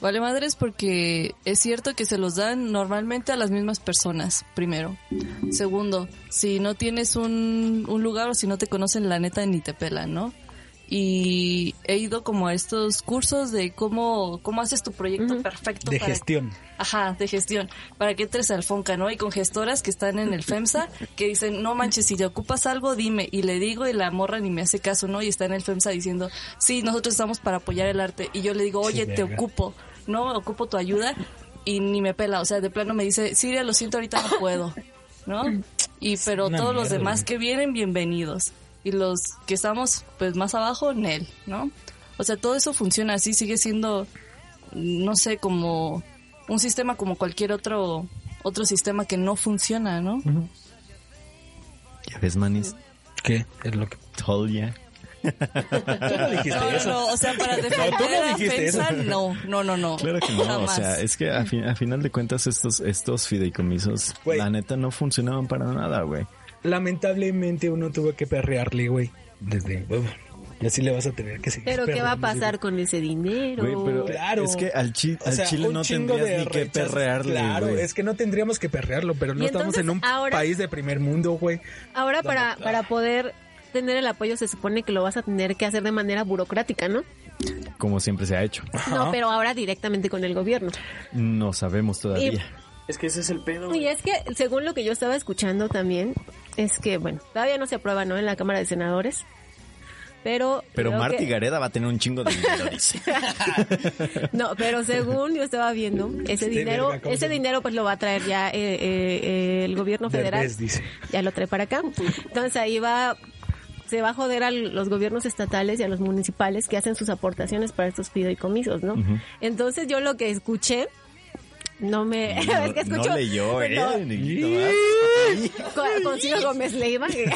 vale madres porque es cierto que se los dan normalmente a las mismas personas, primero. Segundo, si no tienes un, un lugar o si no te conocen, la neta ni te pelan, ¿no? Y he ido como a estos cursos de cómo, cómo haces tu proyecto perfecto De para gestión. Ajá, de gestión. Para que entres al Fonca, ¿no? Y con gestoras que están en el FEMSA que dicen, no manches, si te ocupas algo, dime. Y le digo y la morra ni me hace caso, ¿no? Y está en el FEMSA diciendo, sí, nosotros estamos para apoyar el arte. Y yo le digo, oye, te verga. ocupo. no ocupo tu ayuda y ni me pela, o sea, de plano me dice, Siria, lo siento, ahorita no puedo, ¿no? Y pero una todos los demás que vienen, bienvenidos. Y los que estamos pues más abajo, Nel, ¿no? O sea, todo eso funciona así, sigue siendo, no sé, como un sistema como cualquier otro otro sistema que no funciona, ¿no? Ya ves, manis. ¿Qué? Es lo que... Told ya. Tú no dijiste No, no, eso. no, o sea, para no defender dijiste eso. No, no, no, no. Claro que no, o sea, es que a, fin- a final de cuentas estos, estos fideicomisos, Güey. la neta, no funcionaban para nada, güey. Lamentablemente uno tuvo que perrearle, güey. Desde... uf, y así le vas a tener que seguir Pero ¿qué va a pasar con ese dinero? Güey, pero Claro. es que al, chi- O al sea, chile no tendrías ni que perrearle, Claro, güey. es que no tendríamos que perrearlo, pero no estamos en un ahora- país de primer mundo, güey. Ahora para, para poder tener el apoyo se supone que lo vas a tener que hacer de manera burocrática, ¿no? Como siempre se ha hecho. No, pero ahora directamente con el gobierno. No sabemos todavía. Es que ese es el pedo. Y es que, según lo que yo estaba escuchando también, es que, bueno, todavía no se aprueba, ¿no? En la Cámara de Senadores. Pero. Pero Marty que- Gareda va a tener un chingo de dinero, dice. No, pero según yo estaba viendo, ese dinero, verga, ¿cómo ese se- dinero pues lo va a traer ya eh, eh, eh, el gobierno federal. Derbez, dice. Ya lo trae para acá. Entonces ahí va, se va a joder a los gobiernos estatales y a los municipales que hacen sus aportaciones para estos fideicomisos, ¿no? Entonces yo lo que escuché, no me... es que No, escucho... no leyó, ¿eh? No, Negrito, con, con Ciro Gómez Leiva. que-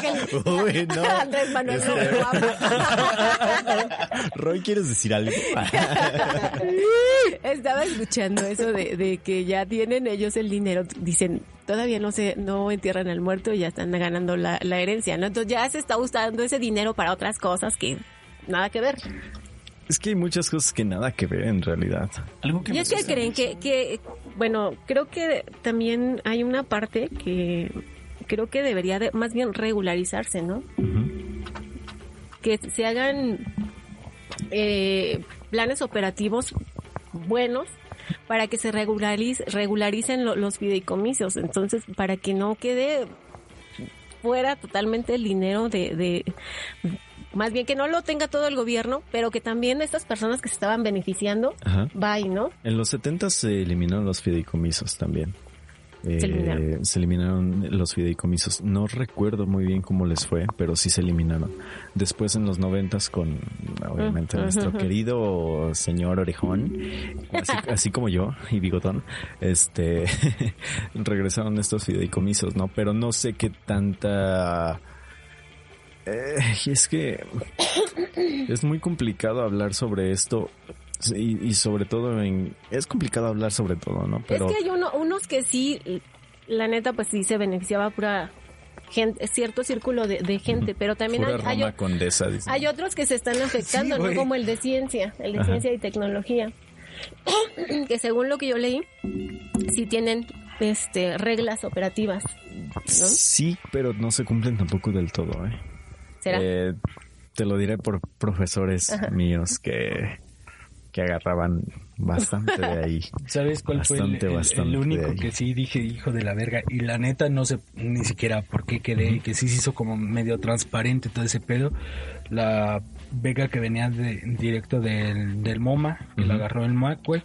que- Uy, no. Andrés Manuel Este-. Roy, ¿quieres decir algo? Estaba escuchando eso de, de que ya tienen ellos el dinero. Dicen, todavía no se, no entierran al muerto y ya están ganando la, la herencia, ¿no? Entonces ya se está usando ese dinero para otras cosas que nada que ver. Es que hay muchas cosas que nada que ver en realidad. Algo que Y es que creen que, que, bueno, creo que también hay una parte que creo que debería de, más bien regularizarse, ¿no? Que se hagan eh, planes operativos buenos para que se regulariz- regularicen lo- los fideicomisos. Entonces, para que no quede fuera totalmente el dinero de, de más bien que no lo tenga todo el gobierno, pero que también estas personas que se estaban beneficiando, Ajá. bye, ¿no? En los 70 se eliminaron los fideicomisos también. Eh, Se eliminaron. se eliminaron los fideicomisos. No recuerdo muy bien cómo les fue, pero sí se eliminaron. Después en los 90 con, obviamente, Ujú, nuestro querido señor Orejón, así, así como yo y Bigotón, este, regresaron estos fideicomisos, ¿no? Pero no sé qué tanta... Eh, y es que es muy complicado hablar sobre esto y, y sobre todo en... Es complicado hablar sobre todo, ¿no? Pero Es que hay uno, unos que sí, la neta, pues sí se beneficiaba pura gente, cierto círculo de, de gente, pero también hay, hay, Roma o- Condesa, dice. hay otros que se están afectando, Sí, ¿no? Como el de ciencia, el de Ajá. ciencia y tecnología, que según lo que yo leí, sí tienen este reglas operativas, ¿no? Sí, pero no se cumplen tampoco del todo, ¿eh? ¿Será? Eh, te lo diré por profesores míos que, que agarraban bastante de ahí. ¿Sabes cuál fue el, Bastante, el- el bastante único que sí dije hijo de la verga? Y la neta no sé ni siquiera por qué quedé y que sí se hizo como medio transparente todo ese pedo. La beca que venía de, directo del, del MoMA, que la agarró el MAC, güey.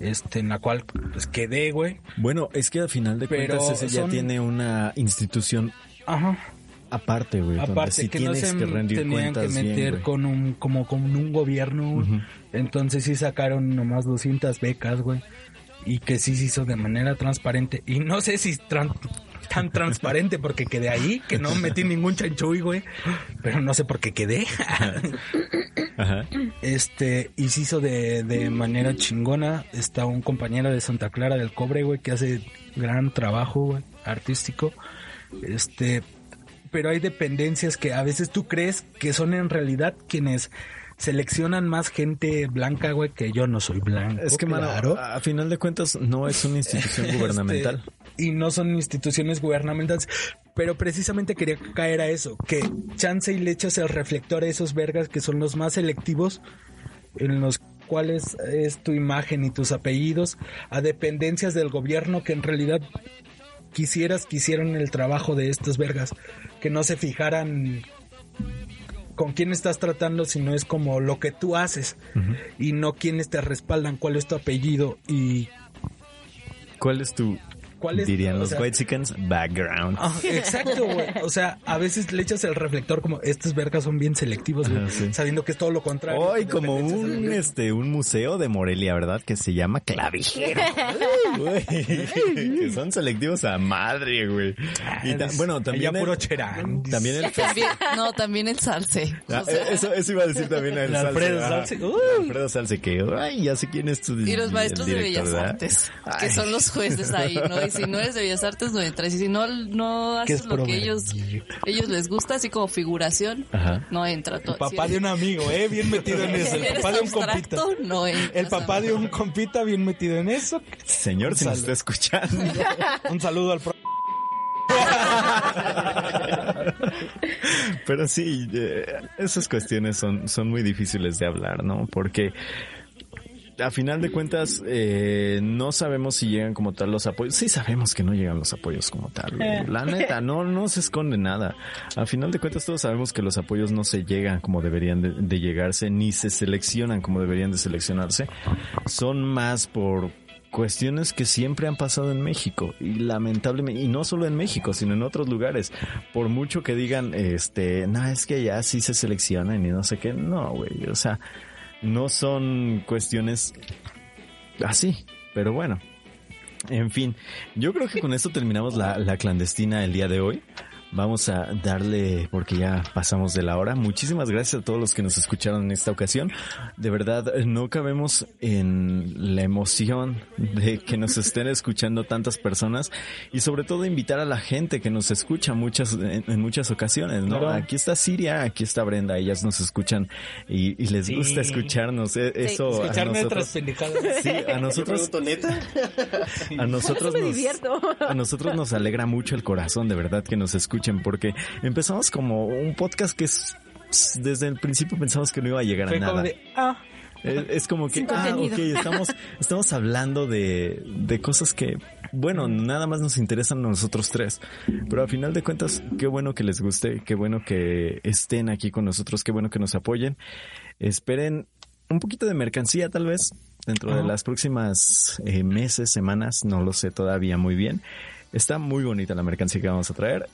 Este, en la cual pues quedé, güey. Bueno, es que al final de Pero cuentas ese ya tiene una institución Ajá. Aparte, güey. Aparte sí que no tienes se que rendir tenían que cuentas meter con un como con un gobierno, entonces sí sacaron nomás 200 becas, güey, y que sí se hizo de manera transparente y no sé si tran- tan transparente porque quedé ahí, que no metí ningún chanchuy, güey, pero no sé por qué quedé. Ajá. Este, y se hizo de, de manera chingona. Está un compañero de Santa Clara del Cobre, güey, que hace gran trabajo, güey, artístico. Este, pero hay dependencias que a veces tú crees que son en realidad quienes seleccionan más gente blanca, güey, que yo no soy blanco. Es que, mano, claro. a final de cuentas no es una institución gubernamental. Este, y no son instituciones gubernamentales. Pero precisamente quería caer a eso, que chance y le echas el reflector a esos vergas que son los más selectivos, en los cuales es tu imagen y tus apellidos, a dependencias del gobierno que en realidad quisieras que hicieran el trabajo de estos vergas, que no se fijaran con quién estás tratando, sino es como lo que tú haces y no quiénes te respaldan, cuál es tu apellido y ¿Cuál es tu, cuál es... dirían los sea, Whitesicans, background? Ah, exacto, güey. O sea, a veces le echas el reflector como estos vergas son bien selectivos, güey, Ajá, sí. sabiendo que es todo lo contrario. Hoy como un este un museo de Morelia, ¿verdad? Que se llama Clavijero. Güey, que son selectivos a madre, güey. Y ta- bueno, también el, puro cherán. también el También- no, también el salse. Ah, O sea, eso, eso iba a decir también el El Alfredo el Alfredo Salce, que ay, ya sé quién es tu y los maestros de Bellas ¿verdad? Artes, que Ay. son los jueces ahí, ¿no? Si no eres de Bellas Artes, no entras. Y si no, no haces es lo que ellos, ellos les gusta, así como figuración, Ajá. no entra. todo. Papá Si de un amigo, eh, bien metido en eso. El papá de un compita. no entras. El papá de un compita bien metido en eso. Señor, si nos está escuchando. Un saludo al pro. Pero sí, eh, esas cuestiones son, son muy difíciles de hablar, ¿no? Porque a final de cuentas eh, no sabemos si llegan como tal los apoyos. Sí sabemos que no llegan los apoyos como tal. güey. La neta, no, no se esconde nada. A final de cuentas todos sabemos que los apoyos no se llegan como deberían de, de llegarse, ni se seleccionan como deberían de seleccionarse. Son más por cuestiones que siempre han pasado en México y lamentablemente y no solo en México sino en otros lugares por mucho que digan este no es que allá sí se seleccionan y no sé qué no güey o sea no son cuestiones así pero bueno. En fin yo creo que con esto terminamos la, la clandestina el día de hoy Vamos a darle, porque ya pasamos de la hora. Muchísimas gracias a todos los que nos escucharon en esta ocasión. De verdad, no cabemos en la emoción de que nos estén escuchando tantas personas y sobre todo invitar a la gente que nos escucha muchas, en, en muchas ocasiones, ¿no? Claro. Aquí está Siria, aquí está Brenda, ellas nos escuchan y, y les Sí. gusta escucharnos. E- Eso a Escuchar nuestras nosotros, pendejadas. sí, a nosotros, neta? a nosotros nos, a nosotros nos alegra mucho el corazón, de verdad, que nos escuchen, porque empezamos como un podcast que es, desde el principio pensamos que no iba a llegar a nada. como de, ah, Es, es como que, ah, ok, estamos, estamos hablando de, de cosas que, bueno, nada más nos interesan a nosotros tres. Pero a final de cuentas, qué bueno que les guste, qué bueno que estén aquí con nosotros, qué bueno que nos apoyen. Esperen un poquito de mercancía tal vez dentro de las próximas eh, meses, semanas, no lo sé todavía muy bien. Está muy bonita la mercancía que vamos a traer.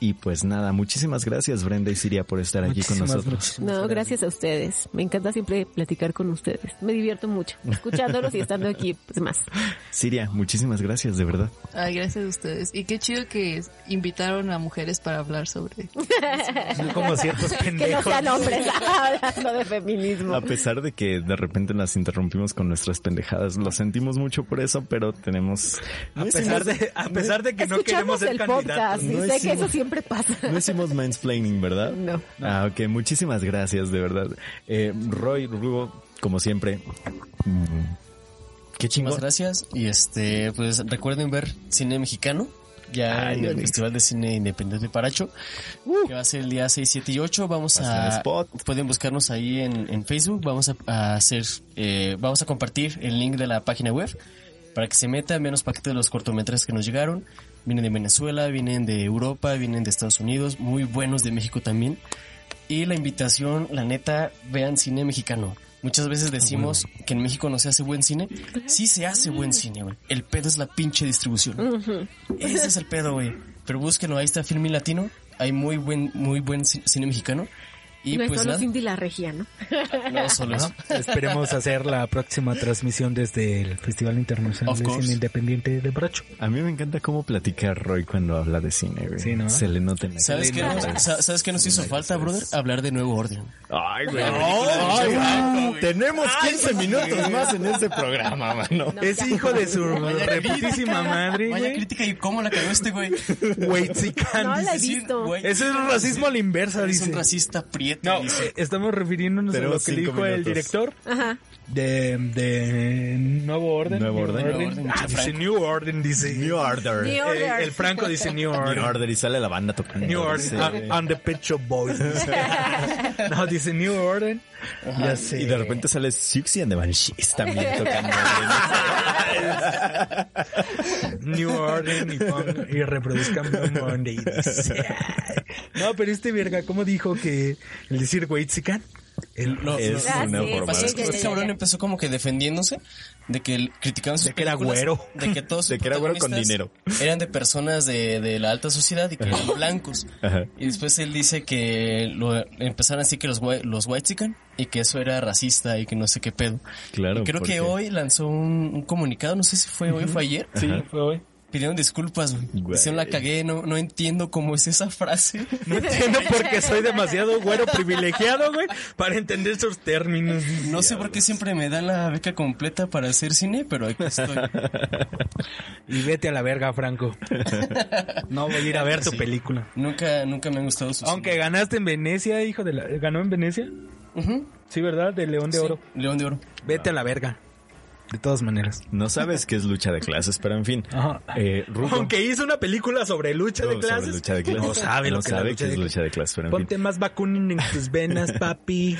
Y pues nada, muchísimas gracias Brenda y Siria por estar aquí con muchísimas, nosotros. muchísimas No, gracias a ustedes. Me encanta siempre platicar con ustedes. Me divierto mucho escuchándolos y estando aquí, pues más. Siria, muchísimas gracias, de verdad. Ay, gracias a ustedes. Y qué chido que invitaron a mujeres para hablar sobre. Son como ciertos Que no pendejos. sean hombres hablando de feminismo. A pesar de que de repente las interrumpimos con nuestras pendejadas, lo sentimos mucho por eso, pero tenemos... A no pesar, de, a pesar de que no queremos Escuchamos ser el candidatos. podcast y No sé que eso siempre pasa. No hicimos mansplaining, ¿verdad? No. Ah, ok, muchísimas gracias, de verdad. Eh, Roy, Rugo, como siempre. mm, Qué Muchas chingón. gracias. Y este, pues recuerden ver cine mexicano. Ya Ay, en el. Festival de Cine Independiente de Paracho. Que va a ser el día 6, 7 y 8. Vamos a. spot. Pueden buscarnos ahí en, en Facebook. Vamos a, a hacer. eh, vamos a compartir el link de la página web. Para que se metan, vean los paquetes de los cortometrajes que nos llegaron. Vienen de Venezuela, vienen de Europa, vienen de Estados Unidos. Muy buenos de México también. Y la invitación, la neta, vean cine mexicano. Muchas veces decimos que en México no se hace buen cine. Sí se hace buen cine, güey. El pedo es la pinche distribución. Ese es el pedo, güey. Pero búsquenlo, ahí está Filmin Latino. Hay muy buen, muy buen ci- cine mexicano. Y no es pues solo nada, Cindy la regia, ¿no? no solo. Esperemos hacer la próxima transmisión desde el Festival Internacional Of de course. Cine Independiente de Bracho. A mí me encanta cómo platica Roy cuando habla de cine, güey. Sí, ¿no? Se le nota en la ¿Sabes qué, nos- ¿Sabes qué nos hizo falta, brother? Hablar de Nuevo Orden. Ay, güey. Ay, güey. Tenemos 15 minutos más en este programa, mano. No, Es hijo de su reputísima madre, Vaya crítica y cómo la cagó este güey. Güey, chican, No la he visto. güey, Eso es racismo a la inversa, Es dice. un racista prieto. No, estamos refiriéndonos a lo que dijo el director. Ajá. De, de Nuevo Orden. Nuevo Orden. Nuevo Orden, Ah, dice. New Orden, dice. New Order. New Eh, Order. el Franco dice New New Order. Order y sale la banda tocando. New Order. Sí. Ah, and the Pet Shop Boys. no, dice New Order. Ya sé. Y de repente sale Sixty and the Banshees también tocando. New Order y, pon- y reproduzcan Blue Monday. dice. No, pero este verga, ¿cómo dijo que el decir Weitsican? El, No, Es Ah, una sí, forma es que este cabrón empezó como que defendiéndose de que él- criticaban sus De que era güero. de que todos sus De que era güero con protagonistas dinero. eran de personas de, de la alta sociedad y que eran blancos. Ajá. Y después él dice que lo empezaron así que los white, los whitezican y que eso era racista y que no sé qué pedo. Claro. Y creo que hoy lanzó un, un comunicado, no sé si fue hoy o fue ayer. Sí, fue hoy. Pidieron disculpas, güey. Dicieron la cagué, no, no entiendo cómo es esa frase. No entiendo por qué soy demasiado güero privilegiado, güey, para entender esos términos. No sé por qué siempre me dan la beca completa para hacer cine, pero aquí estoy. Y vete a la verga, Franco. No voy a ir a ver tu Sí. película. Nunca, nunca me han gustado sus Aunque ganaste en Venecia, hijo de la... ¿Ganó en Venecia? Sí, ¿verdad? De León de Sí, Oro. León de Oro. Vete a la verga. De todas maneras. No sabes qué es lucha de clases, pero en fin. Ajá. Eh, Aunque hizo una película sobre lucha de No, sobre clases. lucha de clases. No sabe No lo que es la sabe lucha qué de es lucha de clases, pero en fin. Ponte más vacunin en tus venas, papi.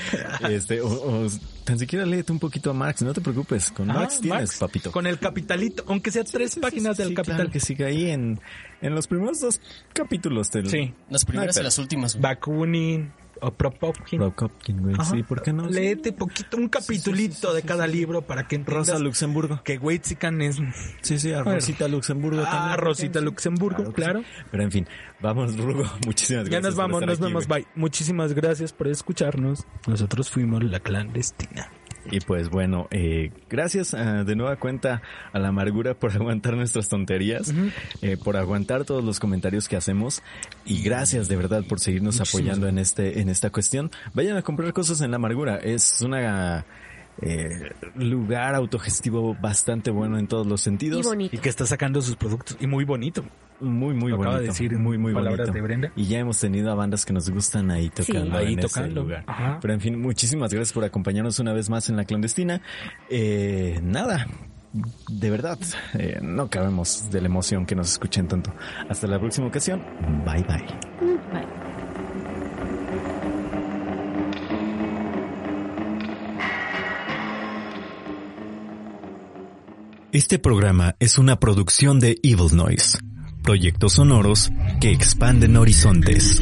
Este, o, o tan siquiera léete un poquito a Marx, no te preocupes. Con Ajá, Marx tienes, Marx, papito. Con el capitalito, aunque sea tres páginas del Sí, capital. claro que sigue ahí en, en los primeros dos capítulos del... Sí. Las primeras No, y las últimas. Bakunin o Propopkin. Robocopkin, güey. Ajá. Sí, ¿por qué no? Léete poquito, un capitulito de cada libro para que entiendas Rosa Luxemburgo. que Weitsican es... Sí, sí, a Bueno. Rosita Luxemburgo Ah, también. Rosita Luxemburgo, claro. sí. Pero en fin, vamos, Rugo. Muchísimas gracias. Ya nos por vamos, estar nos aquí, vemos, güey. bye. Muchísimas gracias por escucharnos. Nosotros fuimos la clandestina. Y pues bueno, eh, gracias ah, de nueva cuenta a la amargura por aguantar nuestras tonterías, eh, por aguantar todos los comentarios que hacemos. Y gracias de verdad por seguirnos apoyando en este en esta cuestión. Vayan a comprar cosas en la amargura, es una eh, lugar autogestivo bastante bueno en todos los Y sentidos. bonito. Y que está sacando sus productos. Y muy bonito. Muy, muy Lo bonito. acaba de decir muy, muy palabras bonito. de Brenda. Y ya hemos tenido a bandas que nos gustan ahí tocando Ahí en ese tocando. lugar. Ajá. Pero en fin, muchísimas gracias por acompañarnos una vez más en la clandestina. Eh, nada. De verdad, eh, no cabemos de la emoción que nos escuchen tanto. Hasta la próxima ocasión. Bye bye. Bye. Este programa es una producción de Evil Noise, proyectos sonoros que expanden horizontes.